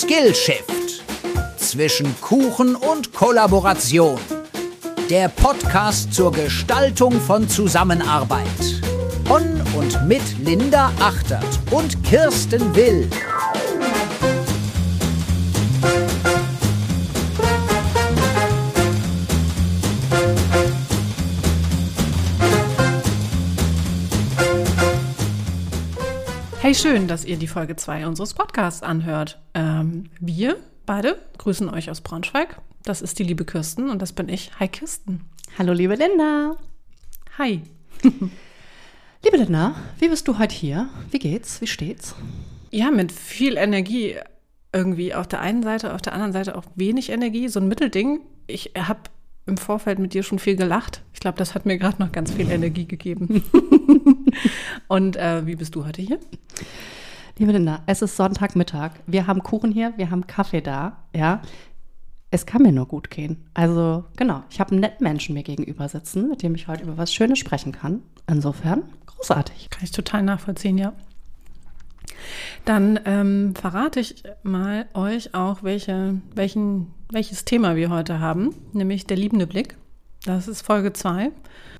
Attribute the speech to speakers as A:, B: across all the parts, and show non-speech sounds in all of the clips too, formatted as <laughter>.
A: Skillshift. Zwischen Kuchen und Kollaboration. Der Podcast zur Gestaltung von Zusammenarbeit. Von und mit Linda Achtert und Kirsten Will.
B: Hey, schön, dass ihr die Folge 2 unseres Podcasts anhört. Ähm, wir beide grüßen euch aus Braunschweig. Das ist die liebe Kirsten und das bin ich. Hi, Kirsten.
C: Hallo, liebe Linda.
B: Hi. <laughs>
C: liebe Linda, wie bist du heute hier? Wie geht's? Wie steht's?
B: Ja, mit viel Energie irgendwie auf der einen Seite, auf der anderen Seite auch wenig Energie, so ein Mittelding. Ich habe im Vorfeld mit dir schon viel gelacht. Ich glaube, das hat mir gerade noch ganz viel Energie gegeben. <laughs> <laughs> Und äh, wie bist du heute hier?
C: Liebe Linda, es ist Sonntagmittag. Wir haben Kuchen hier, wir haben Kaffee da, ja. Es kann mir nur gut gehen. Also, genau, ich habe einen netten Menschen mir gegenüber sitzen, mit dem ich heute über was Schönes sprechen kann. Insofern, großartig.
B: Kann ich total nachvollziehen, ja. Dann ähm, verrate ich mal euch auch, welche, welchen, welches Thema wir heute haben, nämlich der liebende Blick. Das ist Folge 2.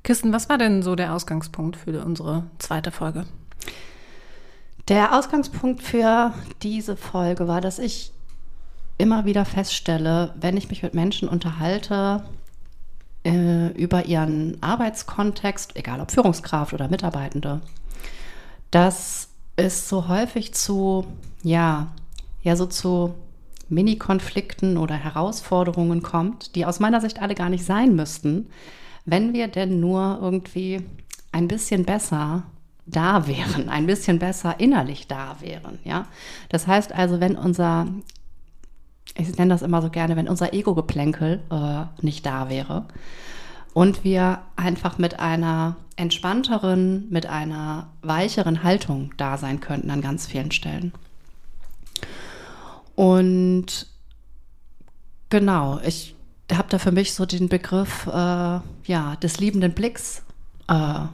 B: Kirsten, was war denn so der Ausgangspunkt für unsere zweite Folge?
C: Der Ausgangspunkt für diese Folge war, dass ich immer wieder feststelle, wenn ich mich mit Menschen unterhalte äh, über ihren Arbeitskontext, egal ob Führungskraft oder Mitarbeitende, dass es so häufig zu, ja, ja, so zu Mini-Konflikten oder Herausforderungen kommt, die aus meiner Sicht alle gar nicht sein müssten, wenn wir denn nur irgendwie ein bisschen besser da wären, ein bisschen besser innerlich da wären, ja. Das heißt also, wenn unser, ich nenne das immer so gerne, wenn unser Ego-Geplänkel äh, nicht da wäre und wir einfach mit einer entspannteren, mit einer weicheren Haltung da sein könnten an ganz vielen Stellen. Und genau, ich habe da für mich so den Begriff äh, ja, des liebenden Blicks äh,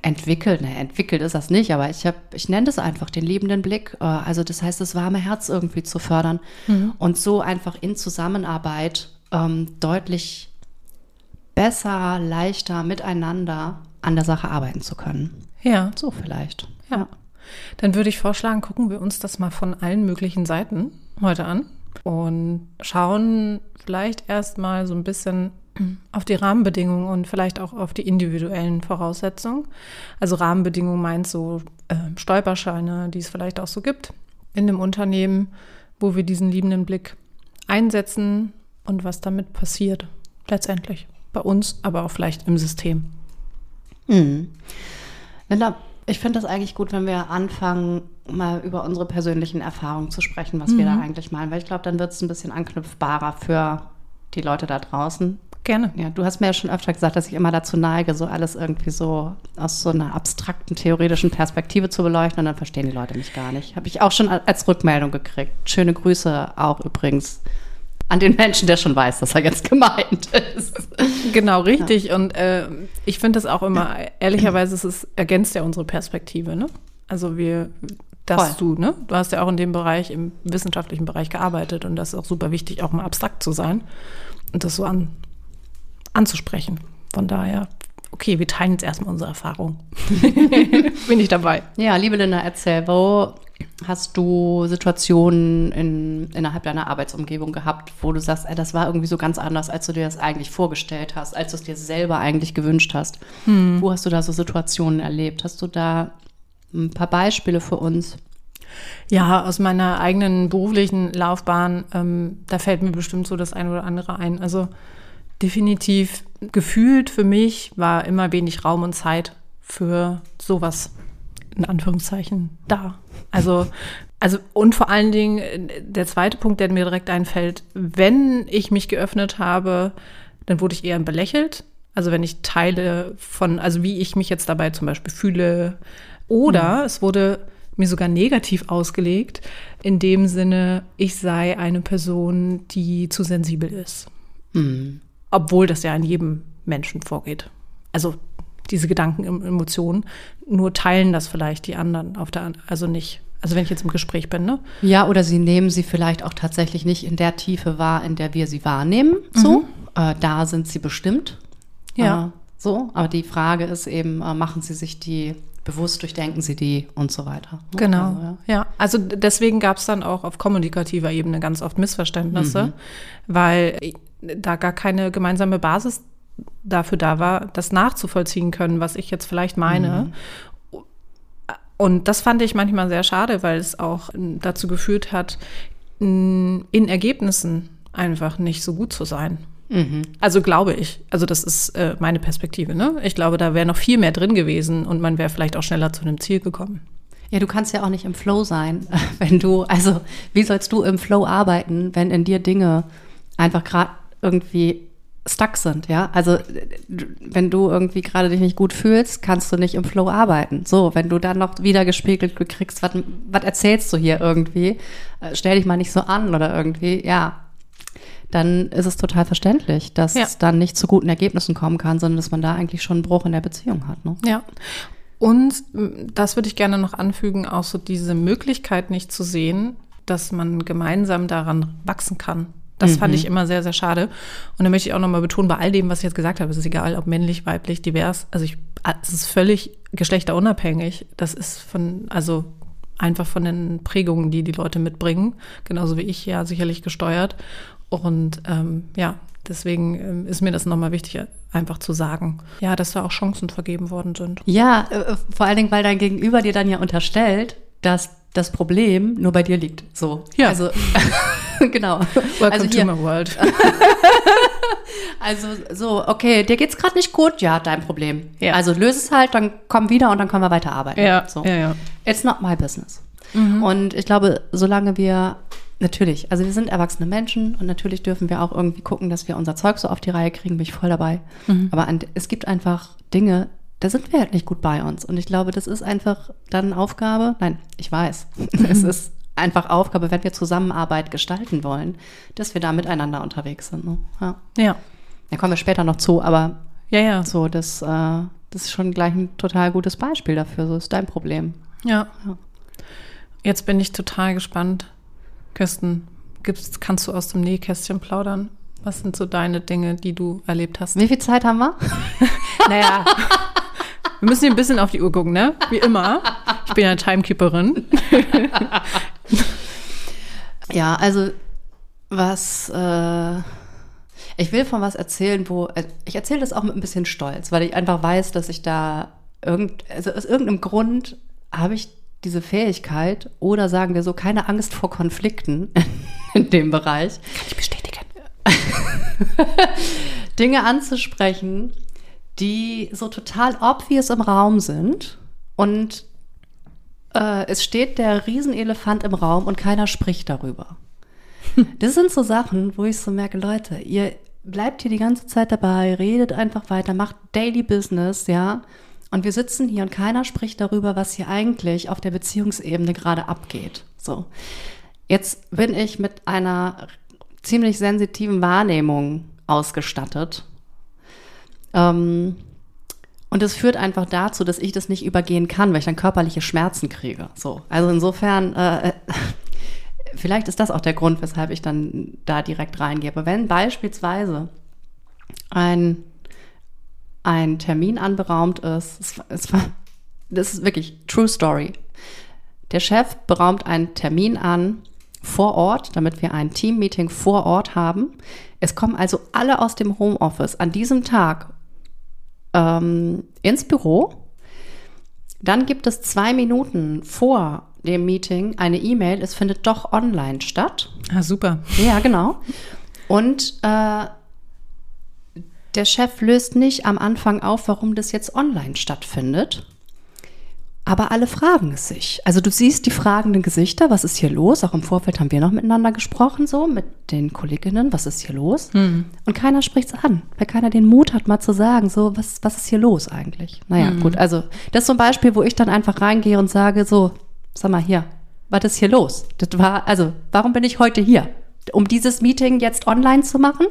C: entwickelt. Ne, entwickelt ist das nicht, aber ich, hab, ich nenne das einfach den liebenden Blick. Äh, also das heißt, das warme Herz irgendwie zu fördern mhm. und so einfach in Zusammenarbeit ähm, deutlich besser, leichter miteinander an der Sache arbeiten zu können.
B: Ja. So vielleicht. Ja. Dann würde ich vorschlagen, gucken wir uns das mal von allen möglichen Seiten heute an und schauen vielleicht erstmal so ein bisschen auf die Rahmenbedingungen und vielleicht auch auf die individuellen Voraussetzungen. Also Rahmenbedingungen meint so äh, Stolperscheine, die es vielleicht auch so gibt in dem Unternehmen, wo wir diesen liebenden Blick einsetzen und was damit passiert letztendlich bei uns, aber auch vielleicht im System.
C: Hm. Linda, ich finde das eigentlich gut, wenn wir anfangen, mal über unsere persönlichen Erfahrungen zu sprechen, was mhm. wir da mhm. eigentlich meinen, weil ich glaube, dann wird es ein bisschen anknüpfbarer für die Leute da draußen.
B: Gerne.
C: Ja, du hast mir ja schon öfter gesagt, dass ich immer dazu neige, so alles irgendwie so aus so einer abstrakten, theoretischen Perspektive zu beleuchten und dann verstehen die Leute mich gar nicht. Habe ich auch schon als Rückmeldung gekriegt. Schöne Grüße auch übrigens an den Menschen, der schon weiß, dass er jetzt gemeint ist.
B: Genau, richtig. Ja. Und äh, ich finde das auch immer, ehrlicherweise, es ist, ergänzt ja unsere Perspektive. Ne? Also wir, dass Voll. du, ne? Du hast ja auch in dem Bereich, im wissenschaftlichen Bereich gearbeitet und das ist auch super wichtig, auch mal abstrakt zu sein und das so an, anzusprechen. Von daher, okay, wir teilen jetzt erstmal unsere Erfahrung. <laughs> Bin ich dabei.
C: Ja, liebe Linda, erzähl, wo hast du Situationen in, innerhalb deiner Arbeitsumgebung gehabt, wo du sagst, ey, das war irgendwie so ganz anders, als du dir das eigentlich vorgestellt hast, als du es dir selber eigentlich gewünscht hast? Hm. Wo hast du da so Situationen erlebt? Hast du da ein paar Beispiele für uns?
B: Ja, aus meiner eigenen beruflichen Laufbahn, ähm, da fällt mir bestimmt so das eine oder andere ein. Also definitiv gefühlt für mich war immer wenig Raum und Zeit für sowas in Anführungszeichen da. Also, also und vor allen Dingen der zweite Punkt, der mir direkt einfällt, wenn ich mich geöffnet habe, dann wurde ich eher belächelt. Also wenn ich Teile von, also wie ich mich jetzt dabei zum Beispiel fühle, oder mhm. es wurde mir sogar negativ ausgelegt, in dem Sinne, ich sei eine Person, die zu sensibel ist. Mhm. Obwohl das ja in jedem Menschen vorgeht. Also diese Gedanken, Emotionen, nur teilen das vielleicht die anderen auf der, also nicht. Also wenn ich jetzt im Gespräch bin, ne?
C: Ja, oder sie nehmen sie vielleicht auch tatsächlich nicht in der Tiefe wahr, in der wir sie wahrnehmen. So,
B: Mhm.
C: äh, da sind sie bestimmt.
B: Ja.
C: Äh, so, aber die Frage ist eben, äh, machen sie sich die bewusst, durchdenken sie die und so weiter. ne?
B: Genau.
C: Also, ja.
B: ja. also deswegen gab es dann auch auf kommunikativer Ebene ganz oft Missverständnisse, weil da gar keine gemeinsame Basis dafür da war, das nachzuvollziehen können, was ich jetzt vielleicht meine. Und das fand ich manchmal sehr schade, weil es auch dazu geführt hat, in Ergebnissen einfach nicht so gut zu sein. Also glaube ich. Also das ist äh, meine Perspektive. Ne? Ich glaube, da wäre noch viel mehr drin gewesen und man wäre vielleicht auch schneller zu einem Ziel gekommen.
C: Ja, du kannst ja auch nicht im Flow sein, <laughs> wenn du, also wie sollst du im Flow arbeiten, wenn in dir Dinge einfach gerade irgendwie stuck sind, ja? Also d- wenn du irgendwie gerade dich nicht gut fühlst, kannst du nicht im Flow arbeiten. So, wenn du dann noch wieder gespiegelt kriegst, was was erzählst du hier irgendwie? Äh, Stell dich mal nicht so an oder irgendwie, ja. Dann ist es total verständlich, dass
B: Ja.
C: es dann nicht zu guten Ergebnissen kommen kann, sondern dass man da eigentlich schon einen Bruch in der Beziehung hat. Ne?
B: Ja. Und m, das würde ich gerne noch anfügen, auch so diese Möglichkeit nicht zu sehen, dass man gemeinsam daran wachsen kann. Das fand ich immer sehr, sehr schade. Und da möchte ich auch nochmal betonen, bei all dem, was ich jetzt gesagt habe, es ist egal, ob männlich, weiblich, divers. Also ich, es ist völlig geschlechterunabhängig. Das ist von, also einfach von den Prägungen, die die Leute mitbringen. Genauso wie ich ja sicherlich gesteuert. Und ähm, ja, deswegen ähm, ist mir das nochmal wichtig, einfach zu sagen, ja, dass da auch Chancen vergeben worden sind.
C: Ja, äh, vor allen Dingen, weil dein Gegenüber dir dann ja unterstellt, dass das Problem nur bei dir liegt. So.
B: Ja.
C: Also, <laughs> <laughs> genau.
B: Welcome
C: also
B: to
C: hier,
B: my world. <laughs>
C: also so, okay, dir geht's gerade nicht gut, ja, dein Problem.
B: Ja.
C: Also löse es halt, dann komm wieder und dann können wir weiter arbeiten.
B: Ja,
C: so.
B: ja, ja.
C: It's not my business. Und ich glaube, solange wir natürlich, also wir sind erwachsene Menschen und natürlich dürfen wir auch irgendwie gucken, dass wir unser Zeug so auf die Reihe kriegen, bin ich voll dabei. Aber an, es gibt einfach Dinge, da sind wir halt nicht gut bei uns. Und ich glaube, das ist einfach dann Aufgabe. Nein, ich weiß. <laughs> es ist einfach Aufgabe, wenn wir Zusammenarbeit gestalten wollen, dass wir da miteinander unterwegs sind. Ne? Ja.
B: Ja,
C: Da kommen wir später noch zu, aber
B: ja, ja.
C: so, das, äh, das ist schon gleich ein total gutes Beispiel dafür. So ist dein Problem.
B: ja.
C: Ja.
B: Jetzt bin ich total gespannt. Kirsten, gibt's, kannst du aus dem Nähkästchen plaudern? Was sind so deine Dinge, die du erlebt hast?
C: Wie viel Zeit haben wir? <laughs>
B: Naja, <laughs> wir müssen hier ein bisschen auf die Uhr gucken, ne? Wie immer. Ich bin ja Timekeeperin. <laughs>
C: Ja, also was, äh, ich will von was erzählen, wo, äh, ich erzähle das auch mit ein bisschen Stolz, weil ich einfach weiß, dass ich da irgend, also aus irgendeinem Grund habe ich diese Fähigkeit oder sagen wir so, keine Angst vor Konflikten <laughs> in dem Bereich,
B: Kann ich bestätigen. <laughs>
C: Dinge anzusprechen, die so total obvious im Raum sind und äh, es steht der Riesenelefant im Raum und keiner spricht darüber. <laughs> Das sind so Sachen, wo ich so merke, Leute, ihr bleibt hier die ganze Zeit dabei, redet einfach weiter, macht Daily Business, ja. Und wir sitzen hier und keiner spricht darüber, was hier eigentlich auf der Beziehungsebene gerade abgeht. So. Jetzt bin ich mit einer ziemlich sensitiven Wahrnehmung ausgestattet. Ähm, und das führt einfach dazu, dass ich das nicht übergehen kann, weil ich dann körperliche Schmerzen kriege. So. Also insofern, äh, <laughs> vielleicht ist das auch der Grund, weshalb ich dann da direkt reingehe. Aber wenn beispielsweise ein, ein Termin anberaumt ist, es, es das ist wirklich True Story. Der Chef beraumt einen Termin an vor Ort, damit wir ein Teammeeting vor Ort haben. Es kommen also alle aus dem Homeoffice an diesem Tag ähm, ins Büro. Dann gibt es zwei Minuten vor dem Meeting eine E-Mail. Es findet doch online statt.
B: Ah, super.
C: Ja, genau. Und äh, der Chef löst nicht am Anfang auf, warum das jetzt online stattfindet. Aber alle fragen es sich. Also du siehst die fragenden Gesichter, was ist hier los? Auch im Vorfeld haben wir noch miteinander gesprochen, so mit den Kolleginnen, was ist hier los? Und keiner spricht es an, weil keiner den Mut hat, mal zu sagen, so, was, was ist hier los eigentlich? Naja, gut, also das ist so ein Beispiel, wo ich dann einfach reingehe und sage, so, sag mal hier, was ist hier los? Das war, also, warum bin ich heute hier? Um dieses Meeting jetzt online zu machen?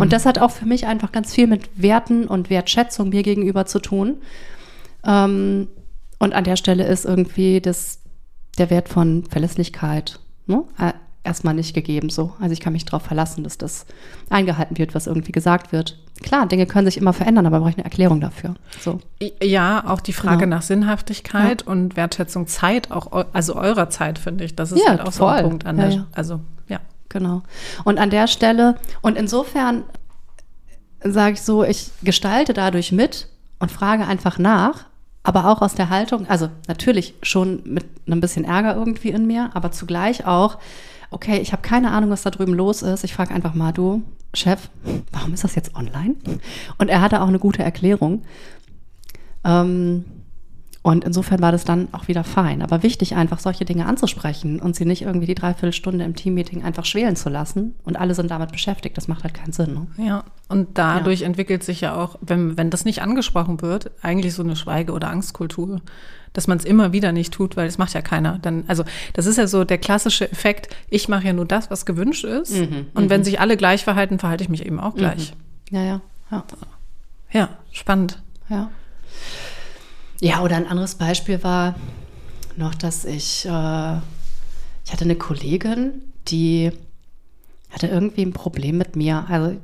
C: Und das hat auch für mich einfach ganz viel mit Werten und Wertschätzung mir gegenüber zu tun. Ähm, und an der Stelle ist irgendwie das, der Wert von Verlässlichkeit ne? Äh, erstmal nicht gegeben so. Also ich kann mich darauf verlassen, dass das eingehalten wird, was irgendwie gesagt wird. Klar, Dinge können sich immer verändern, aber brauche ich eine Erklärung dafür. So.
B: Ja, auch die Frage
C: Genau.
B: nach Sinnhaftigkeit
C: Ja.
B: und Wertschätzung Zeit, auch also eurer Zeit, finde ich. Das ist
C: Ja,
B: halt auch so ein
C: voll.
B: Punkt an
C: Ja,
B: der, also ja.
C: Genau. Und an der Stelle, und insofern sage ich so, ich gestalte dadurch mit und frage einfach nach, aber auch aus der Haltung, also natürlich schon mit einem bisschen Ärger irgendwie in mir, aber zugleich auch, okay, ich habe keine Ahnung, was da drüben los ist. Ich frage einfach mal, du, Chef, warum ist das jetzt online? Und er hatte auch eine gute Erklärung. Ähm, und insofern war das dann auch wieder fein. Aber wichtig, einfach solche Dinge anzusprechen und sie nicht irgendwie die Dreiviertelstunde im Teammeeting einfach schwelen zu lassen. Und alle sind damit beschäftigt. Das macht halt keinen Sinn. Ne?
B: Ja, und dadurch entwickelt sich ja auch, wenn, wenn das nicht angesprochen wird, eigentlich so eine Schweige- oder Angstkultur, dass man es immer wieder nicht tut, weil es macht ja keiner. Dann, also das ist ja so der klassische Effekt, ich mache ja nur das, was gewünscht ist. und wenn sich alle gleich verhalten, verhalte ich mich eben auch gleich.
C: Ja, ja, ja,
B: Ja, spannend.
C: ja. Ja, oder ein anderes Beispiel war noch, dass ich, äh, ich hatte eine Kollegin, die hatte irgendwie ein Problem mit mir. Also,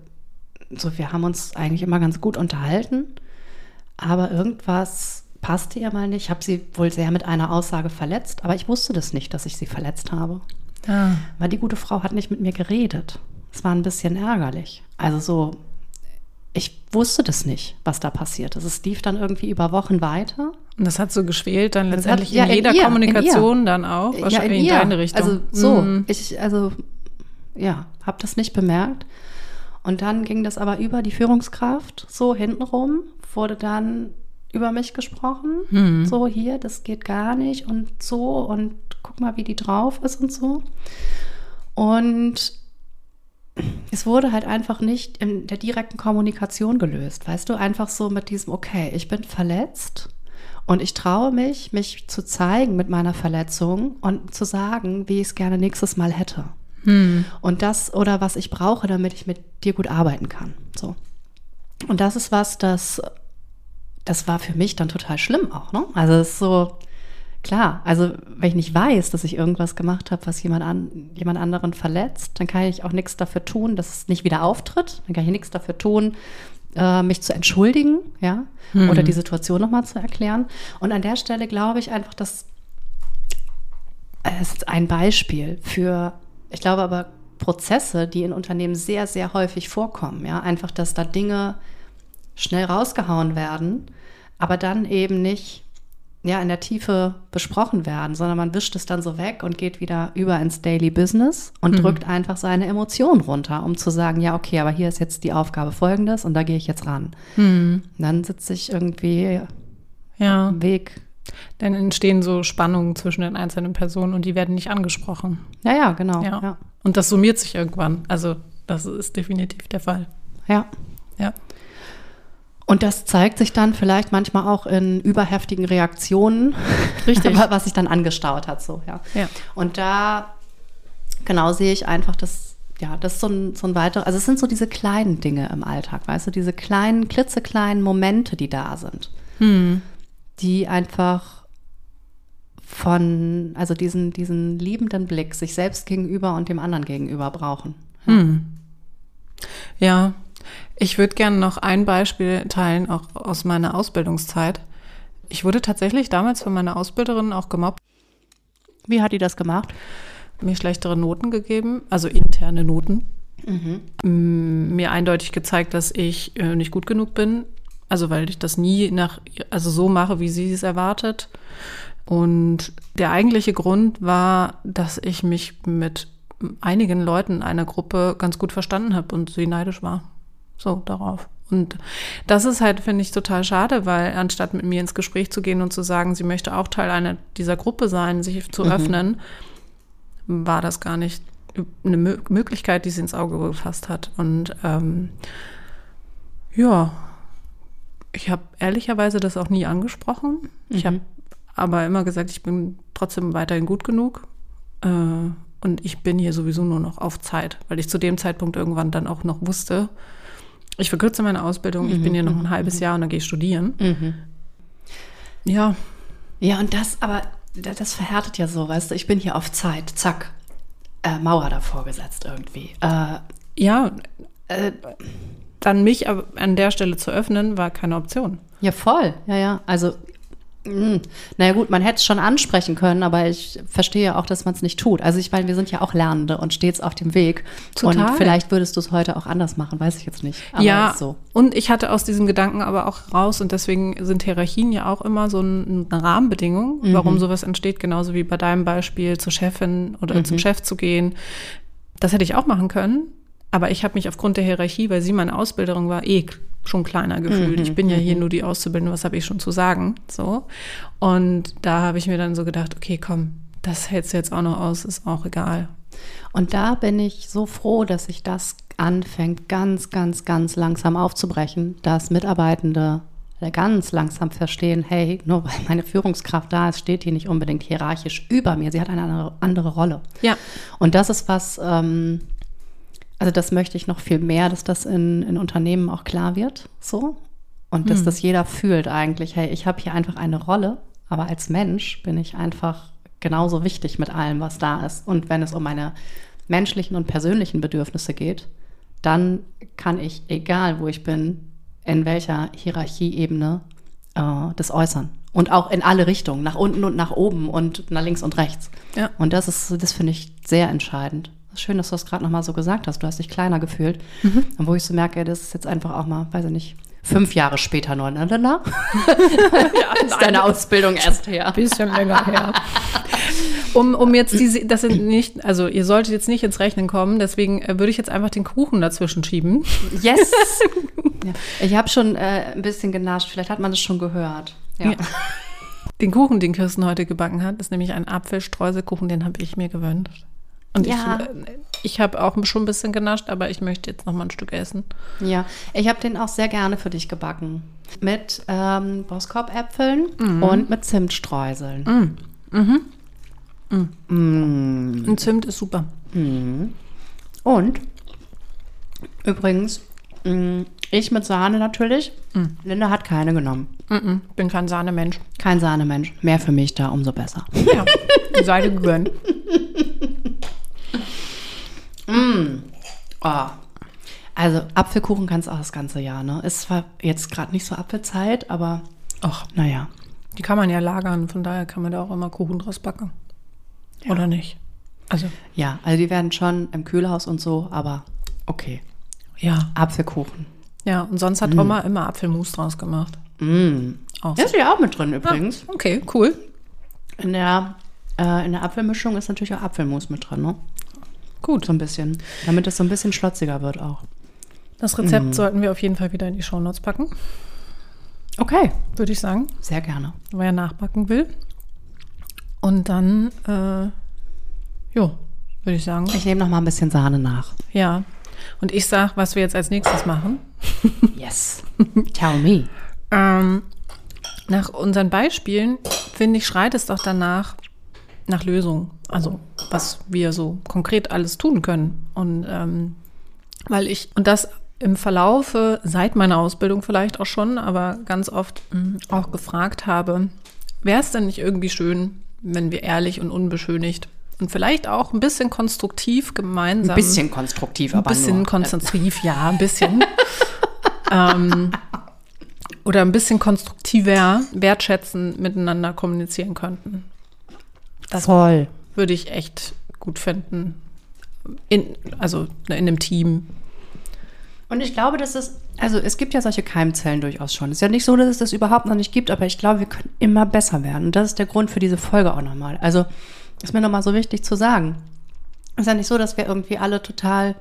C: so, wir haben uns eigentlich immer ganz gut unterhalten, aber irgendwas passte ihr mal nicht. Ich habe sie wohl sehr mit einer Aussage verletzt, aber ich wusste das nicht, dass ich sie verletzt habe.
B: Ah.
C: Weil die gute Frau hat nicht mit mir geredet. Es war ein bisschen ärgerlich. Also so, ich wusste das nicht, was da passiert ist. Es lief dann irgendwie über Wochen weiter.
B: Und das hat so geschwelt dann
C: Das
B: letztendlich
C: hat- ja,
B: in
C: in
B: jeder
C: ihr, in
B: Kommunikation dann auch, wahrscheinlich in,
C: ihr.
B: deine Richtung.
C: Also so,
B: Mhm.
C: ich, also ja, habe das nicht bemerkt. Und dann ging das aber über die Führungskraft, so hintenrum, wurde dann über mich gesprochen.
B: Mhm.
C: So hier, das geht gar nicht und so und guck mal, wie die drauf ist und so. Und es wurde halt einfach nicht in der direkten Kommunikation gelöst. Weißt du, einfach so mit diesem, okay, ich bin verletzt und ich traue mich, mich zu zeigen mit meiner Verletzung und zu sagen, wie ich es gerne nächstes Mal hätte. Und das oder was ich brauche, damit ich mit dir gut arbeiten kann. So. Und das ist was, das, das war für mich dann total schlimm auch. Ne? Also es ist so, klar, also wenn ich nicht weiß, dass ich irgendwas gemacht habe, was jemand, an, jemand anderen verletzt, dann kann ich auch nichts dafür tun, dass es nicht wieder auftritt. Dann kann ich nichts dafür tun, äh, mich zu entschuldigen, ja, oder die Situation nochmal zu erklären. Und an der Stelle glaube ich einfach, dass es ist ein Beispiel für, ich glaube aber Prozesse, die in Unternehmen sehr, sehr häufig vorkommen. Ja, einfach, dass da Dinge schnell rausgehauen werden, aber dann eben nicht ja, in der Tiefe besprochen werden, sondern man wischt es dann so weg und geht wieder über ins Daily Business und drückt einfach seine Emotionen runter, um zu sagen, ja, okay, aber hier ist jetzt die Aufgabe folgendes und da gehe ich jetzt ran. Und dann sitze ich irgendwie
B: Ja,
C: am Weg.
B: dann entstehen so Spannungen zwischen den einzelnen Personen und die werden nicht angesprochen.
C: Ja, ja, genau.
B: Ja.
C: Ja.
B: Und das summiert sich irgendwann. Also das ist definitiv der Fall.
C: ja.
B: Ja.
C: Und das zeigt sich dann vielleicht manchmal auch in überheftigen Reaktionen,
B: Richtig. <laughs>
C: was sich dann angestaut hat. So, ja.
B: Ja.
C: Und da genau sehe ich einfach, dass ja, das ist so ein, so ein weiterer, also es sind so diese kleinen Dinge im Alltag, weißt du, diese kleinen, klitzekleinen Momente, die da sind, die einfach von, also diesen, diesen liebenden Blick sich selbst gegenüber und dem anderen gegenüber brauchen.
B: Ja, ich würde gerne noch ein Beispiel teilen, auch aus meiner Ausbildungszeit. Ich wurde tatsächlich damals von meiner Ausbilderin auch gemobbt,
C: Wie hat die das gemacht?
B: mir schlechtere Noten gegeben, also interne Noten. Mm, Mir eindeutig gezeigt, dass ich äh, nicht gut genug bin, also weil ich das nie nach, also so mache, wie sie es erwartet. Und der eigentliche Grund war, dass ich mich mit einigen Leuten einer Gruppe ganz gut verstanden habe und sie neidisch war. So darauf. Und das ist halt, finde ich, total schade, weil anstatt mit mir ins Gespräch zu gehen und zu sagen, sie möchte auch Teil einer dieser Gruppe sein, sich zu öffnen, war das gar nicht eine Mö Möglichkeit, die sie ins Auge gefasst hat. Und ähm, ja, ich habe ehrlicherweise das auch nie angesprochen. Ich habe aber immer gesagt, ich bin trotzdem weiterhin gut genug. Äh, und ich bin hier sowieso nur noch auf Zeit, weil ich zu dem Zeitpunkt irgendwann dann auch noch wusste, ich verkürze meine Ausbildung, ich bin hier noch ein halbes Jahr und dann gehe ich studieren. Ja,
C: Ja, und das, aber das verhärtet ja so, weißt du, ich bin hier auf Zeit, zack, äh, Mauer davor gesetzt irgendwie. Äh,
B: ja, äh, dann mich an der Stelle zu öffnen, war keine Option.
C: Ja, voll. Ja, ja. Also hm. Naja gut, man hätte es schon ansprechen können, aber ich verstehe auch, dass man es nicht tut. Also ich meine, wir sind ja auch Lernende und stets auf dem Weg. Total. Und vielleicht würdest du es heute auch anders machen, weiß ich jetzt nicht.
B: Aber ja, so. und ich hatte aus diesem Gedanken aber auch raus und deswegen sind Hierarchien ja auch immer so eine Rahmenbedingung, mhm. warum sowas entsteht, genauso wie bei deinem Beispiel zur Chefin oder mhm. zum Chef zu gehen. Das hätte ich auch machen können, aber ich habe mich aufgrund der Hierarchie, weil sie meine Ausbilderin war, eh schon kleiner gefühlt. Mhm, ich bin ja hier mhm. nur die Auszubildende, was habe ich schon zu sagen? So. Und da habe ich mir dann so gedacht, okay, komm, das hältst du jetzt auch noch aus, ist auch egal.
C: Und da bin ich so froh, dass sich das anfängt, ganz, ganz, ganz langsam aufzubrechen, dass Mitarbeitende ganz langsam verstehen, hey, nur weil meine Führungskraft da ist, steht die nicht unbedingt hierarchisch über mir. Sie hat eine andere, andere Rolle.
B: Ja.
C: Und das ist was, ähm, also das möchte ich noch viel mehr, dass das in, in Unternehmen auch klar wird, so. Und dass hm. das jeder fühlt eigentlich, hey, ich habe hier einfach eine Rolle, aber als Mensch bin ich einfach genauso wichtig mit allem, was da ist. Und wenn es um meine menschlichen und persönlichen Bedürfnisse geht, dann kann ich, egal wo ich bin, in welcher Hierarchieebene, äh, das äußern. Und auch in alle Richtungen, nach unten und nach oben und nach links und rechts. Ja. Und das ist, das finde ich sehr entscheidend. Schön, dass du das gerade nochmal so gesagt hast. Du hast dich kleiner gefühlt. Mhm. Und wo ich so merke, das ist jetzt einfach auch mal, weiß ich nicht, fünf Jahre später nur, ne? <laughs> ja, ist deine Ausbildung erst her.
B: Bisschen länger her. <laughs> Um, um jetzt diese, das sind nicht, also ihr solltet jetzt nicht ins Rechnen kommen, deswegen äh, würde ich jetzt einfach den Kuchen dazwischen schieben.
C: Yes! <laughs> ja. Ich habe schon äh, ein bisschen genascht, vielleicht hat man das schon gehört. Ja. ja.
B: Den Kuchen, den Kirsten heute gebacken hat, ist nämlich ein Apfelstreuselkuchen, den habe ich mir gewünscht. Und ja. ich, äh, ich habe auch schon ein bisschen genascht, aber ich möchte jetzt noch mal ein Stück essen.
C: Ja, ich habe den auch sehr gerne für dich gebacken. Mit ähm, Boskop-Äpfeln mhm. und mit Zimtstreuseln. Mhm. Mhm.
B: Mhm. Mm. Und Zimt ist super.
C: Mhm. Und übrigens, mm, ich mit Sahne natürlich. Mhm. Linda hat keine genommen.
B: Mhm. Bin kein Sahnemensch.
C: Kein Sahnemensch. Mehr für mich da, umso besser.
B: Ja, sei dir gegönnt. <laughs>
C: Mm. Oh. Also Apfelkuchen kannst du auch das ganze Jahr, ne? Ist zwar jetzt gerade nicht so Apfelzeit, aber ach, naja.
B: Die kann man ja lagern, von daher kann man da auch immer Kuchen draus backen. Ja. Oder nicht?
C: Also. Ja, also die werden schon im Kühlhaus und so, aber okay.
B: Ja.
C: Apfelkuchen.
B: Ja, und sonst hat mm. Oma immer Apfelmus draus gemacht.
C: Mm. Auch ist ja auch mit drin übrigens.
B: Ah, okay, cool.
C: In der, äh, in der Apfelmischung ist natürlich auch Apfelmus mit drin, ne?
B: Gut.
C: So ein bisschen. Damit es so ein bisschen schlotziger wird auch.
B: Das Rezept mhm. sollten wir auf jeden Fall wieder in die Shownotes packen.
C: Okay.
B: Würde ich sagen.
C: Sehr gerne.
B: Wer nachbacken will. Und dann, äh, jo, würde ich sagen.
C: Ich nehme noch mal ein bisschen Sahne nach.
B: Ja. Und ich sage, was wir jetzt als nächstes machen. <laughs>
C: Yes. Tell me.
B: ähm, nach unseren Beispielen, finde ich, schreit es doch danach, nach Lösungen. Also was wir so konkret alles tun können. Und ähm, weil ich, und das im Verlaufe, seit meiner Ausbildung vielleicht auch schon, aber ganz oft mh, hm, auch gefragt habe, wäre es denn nicht irgendwie schön, wenn wir ehrlich und unbeschönigt und vielleicht auch ein bisschen konstruktiv gemeinsam.
C: Ein bisschen konstruktiv, aber
B: Ein bisschen nur. konstruktiv, ja, ein bisschen. <laughs> ähm, oder ein bisschen konstruktiver, wertschätzend miteinander kommunizieren könnten. Das Voll. würde ich echt gut finden. In, also in einem Team.
C: Und ich glaube, dass es, also es gibt ja solche Keimzellen durchaus schon. Es ist ja nicht so, dass es das überhaupt noch nicht gibt, aber ich glaube, wir können immer besser werden. Und das ist der Grund für diese Folge auch nochmal. Also ist mir nochmal so wichtig zu sagen. Es ist ja nicht so, dass wir irgendwie alle total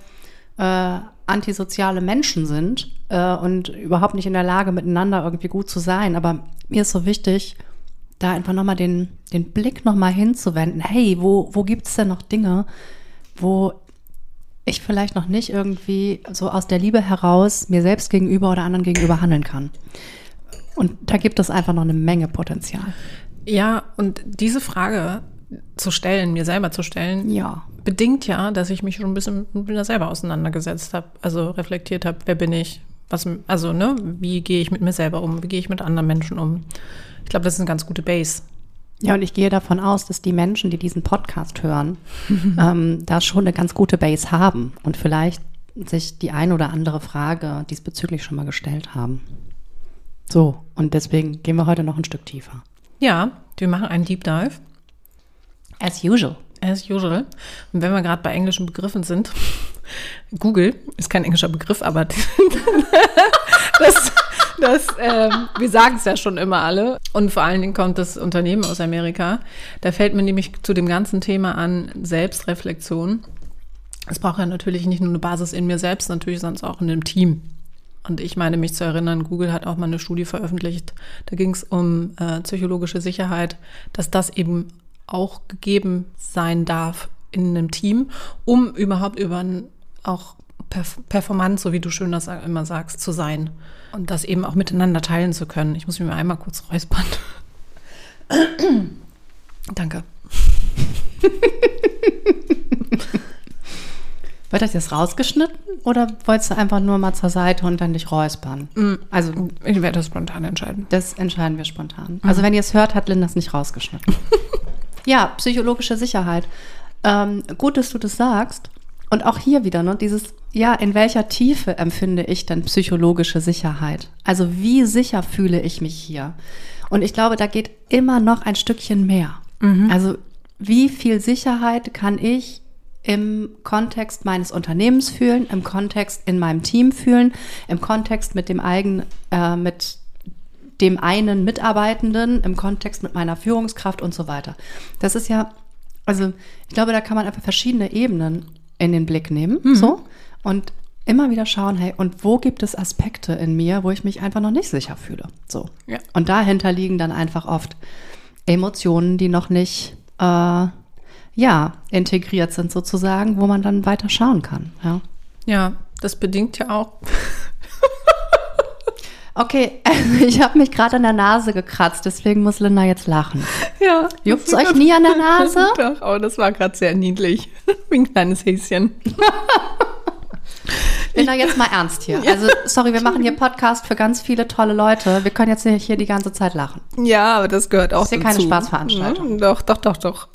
C: äh, antisoziale Menschen sind äh, und überhaupt nicht in der Lage, miteinander irgendwie gut zu sein. Aber mir ist so wichtig, da einfach nochmal den, den Blick nochmal hinzuwenden. Hey, wo, wo gibt es denn noch Dinge, wo ich vielleicht noch nicht irgendwie so aus der Liebe heraus mir selbst gegenüber oder anderen gegenüber handeln kann? Und da gibt es einfach noch eine Menge Potenzial.
B: Ja, und diese Frage zu stellen, mir selber zu stellen,
C: ja.
B: bedingt ja, dass ich mich schon ein bisschen mit mir selber auseinandergesetzt habe, also reflektiert habe, wer bin ich, was, also ne, wie gehe ich mit mir selber um, wie gehe ich mit anderen Menschen um. Ich glaube, das ist eine ganz gute Base.
C: Ja, und ich gehe davon aus, dass die Menschen, die diesen Podcast hören, <laughs> ähm, da schon eine ganz gute Base haben und vielleicht sich die ein oder andere Frage diesbezüglich schon mal gestellt haben. So, und deswegen gehen wir heute noch ein Stück tiefer.
B: Ja, wir machen einen Deep Dive.
C: As usual.
B: As usual. Und wenn wir gerade bei englischen Begriffen sind, <laughs> Google ist kein englischer Begriff, aber <laughs> das, das ähm, wir sagen es ja schon immer alle. Und vor allen Dingen kommt das Unternehmen aus Amerika. Da fällt mir nämlich zu dem ganzen Thema an Selbstreflexion. Es braucht ja natürlich nicht nur eine Basis in mir selbst, natürlich sonst auch in einem Team. Und ich meine mich zu erinnern, Google hat auch mal eine Studie veröffentlicht, da ging es um äh, psychologische Sicherheit, dass das eben auch gegeben sein darf in einem Team, um überhaupt über ein, auch Perf Performance, so wie du schön das immer sagst, zu sein und das eben auch miteinander teilen zu können. Ich muss mich mal einmal kurz räuspern. <clears throat> Danke. <laughs>
C: Wird das jetzt rausgeschnitten oder wolltest du einfach nur mal zur Seite und dann dich räuspern?
B: Also ich werde das spontan entscheiden.
C: Das entscheiden wir spontan. Also wenn ihr es hört, hat Linda es nicht rausgeschnitten. <laughs> ja, psychologische Sicherheit. Ähm, gut, dass du das sagst. Und auch hier wieder, ne, dieses, ja, in welcher Tiefe empfinde ich denn psychologische Sicherheit? Also wie sicher fühle ich mich hier? Und ich glaube, da geht immer noch ein Stückchen mehr. Also wie viel Sicherheit kann ich im Kontext meines Unternehmens fühlen, im Kontext in meinem Team fühlen, im Kontext mit dem eigenen, äh, mit dem einen Mitarbeitenden, im Kontext mit meiner Führungskraft und so weiter. Das ist ja, also ich glaube, da kann man einfach verschiedene Ebenen in den Blick nehmen, so und immer wieder schauen, hey, und wo gibt es Aspekte in mir, wo ich mich einfach noch nicht sicher fühle, so.
B: Ja.
C: Und dahinter liegen dann einfach oft Emotionen, die noch nicht äh, ja integriert sind sozusagen, wo man dann weiter schauen kann. Ja.
B: Ja, das bedingt ja auch. <laughs>
C: Okay, <laughs> ich habe mich gerade an der Nase gekratzt, deswegen muss Linda jetzt lachen.
B: Ja.
C: Juckt's euch nie an der <laughs> Nase?
B: Doch, oh, das war gerade sehr niedlich. <laughs> Wie ein kleines Häschen.
C: Linda, jetzt mal ernst hier. Also, sorry, wir machen hier Podcast für ganz viele tolle Leute. Wir können jetzt nicht hier die ganze Zeit lachen.
B: Ja, aber das gehört auch
C: ist ja
B: dazu.
C: keine Spaßveranstaltung.
B: Ja, Doch, doch, doch, doch.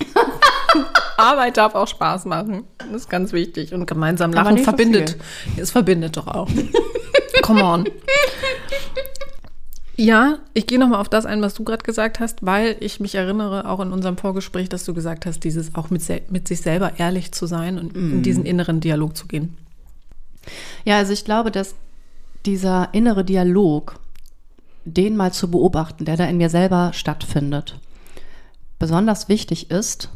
B: Arbeit darf auch Spaß machen. Das ist ganz wichtig. Und gemeinsam
C: Aber
B: lachen
C: nicht so
B: verbindet. Es verbindet doch auch. Come on. Ja, ich gehe nochmal auf das ein, was du gerade gesagt hast, weil ich mich erinnere, auch in unserem Vorgespräch, dass du gesagt hast, dieses auch mit, mit sich selber ehrlich zu sein und in diesen inneren Dialog zu gehen.
C: Ja, also ich glaube, dass dieser innere Dialog, den mal zu beobachten, der da in mir selber stattfindet, besonders wichtig ist,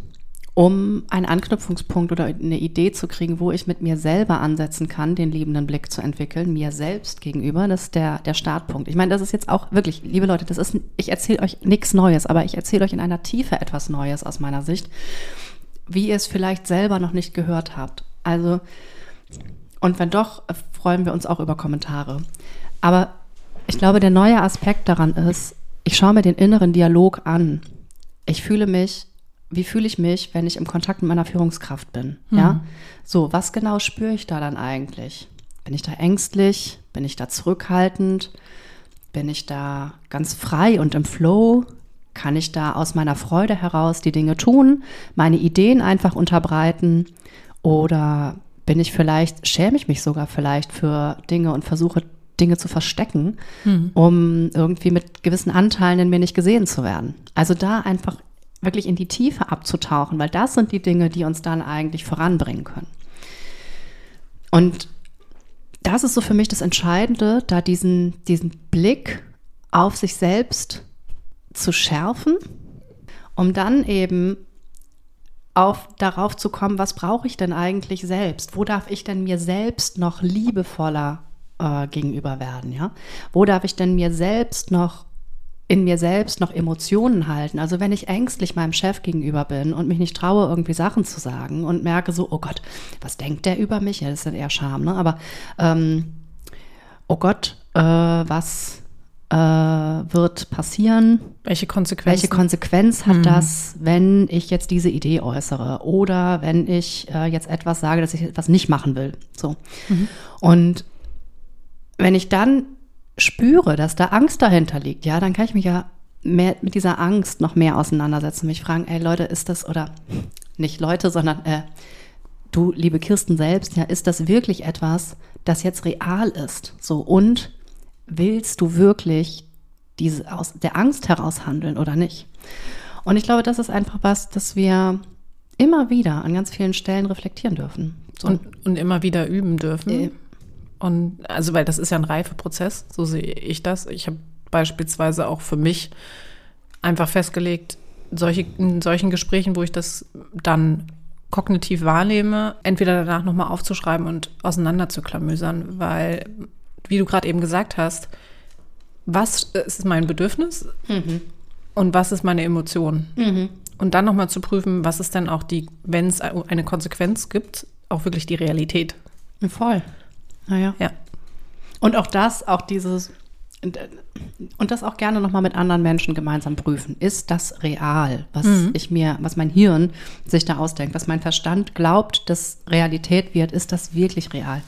C: um einen Anknüpfungspunkt oder eine Idee zu kriegen, wo ich mit mir selber ansetzen kann, den liebenden Blick zu entwickeln, mir selbst gegenüber. Das ist der, der Startpunkt. Ich meine, das ist jetzt auch wirklich, liebe Leute, das ist, ich erzähle euch nichts Neues, aber ich erzähle euch in einer Tiefe etwas Neues aus meiner Sicht, wie ihr es vielleicht selber noch nicht gehört habt. Also, und wenn doch, freuen wir uns auch über Kommentare. Aber ich glaube, der neue Aspekt daran ist, ich schaue mir den inneren Dialog an. Ich fühle mich, wie fühle ich mich, wenn ich im Kontakt mit meiner Führungskraft bin? Ja? So, was genau spüre ich da dann eigentlich? Bin ich da ängstlich? Bin ich da zurückhaltend? Bin ich da ganz frei und im Flow? Kann ich da aus meiner Freude heraus die Dinge tun, meine Ideen einfach unterbreiten? Oder bin ich vielleicht, schäme ich mich sogar vielleicht für Dinge und versuche Dinge zu verstecken, um irgendwie mit gewissen Anteilen in mir nicht gesehen zu werden? Also da einfach wirklich in die Tiefe abzutauchen, weil das sind die Dinge, die uns dann eigentlich voranbringen können. Und das ist so für mich das Entscheidende, da diesen, diesen Blick auf sich selbst zu schärfen, um dann eben auf, darauf zu kommen, was brauche ich denn eigentlich selbst? Wo darf ich denn mir selbst noch liebevoller äh, gegenüber werden? Ja? Wo darf ich denn mir selbst noch in mir selbst noch Emotionen halten. Also wenn ich ängstlich meinem Chef gegenüber bin und mich nicht traue, irgendwie Sachen zu sagen und merke so, oh Gott, was denkt der über mich? Ja, das ist dann eher Scham, ne? Aber ähm, oh Gott, äh, was äh, wird passieren?
B: Welche Konsequenzen?
C: Welche Konsequenz hat das, wenn ich jetzt diese Idee äußere oder wenn ich äh, jetzt etwas sage, dass ich etwas nicht machen will? So. Und wenn ich dann spüre, dass da Angst dahinter liegt, ja, dann kann ich mich ja mehr mit dieser Angst noch mehr auseinandersetzen, mich fragen, ey Leute, ist das oder nicht Leute, sondern äh, du, liebe Kirsten selbst, ja, ist das wirklich etwas, das jetzt real ist? So und willst du wirklich diese aus der Angst heraus handeln oder nicht? Und ich glaube, das ist einfach was, das wir immer wieder an ganz vielen Stellen reflektieren dürfen.
B: So. Und, und immer wieder üben dürfen. Und also, weil das ist ja ein Reifeprozess, so sehe ich das. Ich habe beispielsweise auch für mich einfach festgelegt, solche, in solchen Gesprächen, wo ich das dann kognitiv wahrnehme, entweder danach nochmal aufzuschreiben und auseinander zu klamüsern, weil, wie du gerade eben gesagt hast, was ist mein Bedürfnis mhm. und was ist meine Emotion? Mhm. Und dann nochmal zu prüfen, was ist denn auch die, wenn es eine Konsequenz gibt, auch wirklich die Realität.
C: Voll. Naja. Ja. Und auch das, auch dieses, und das auch gerne nochmal mit anderen Menschen gemeinsam prüfen. Ist das real, was mhm. ich mir, was mein Hirn sich da ausdenkt, was mein Verstand glaubt, dass Realität wird, ist das wirklich real?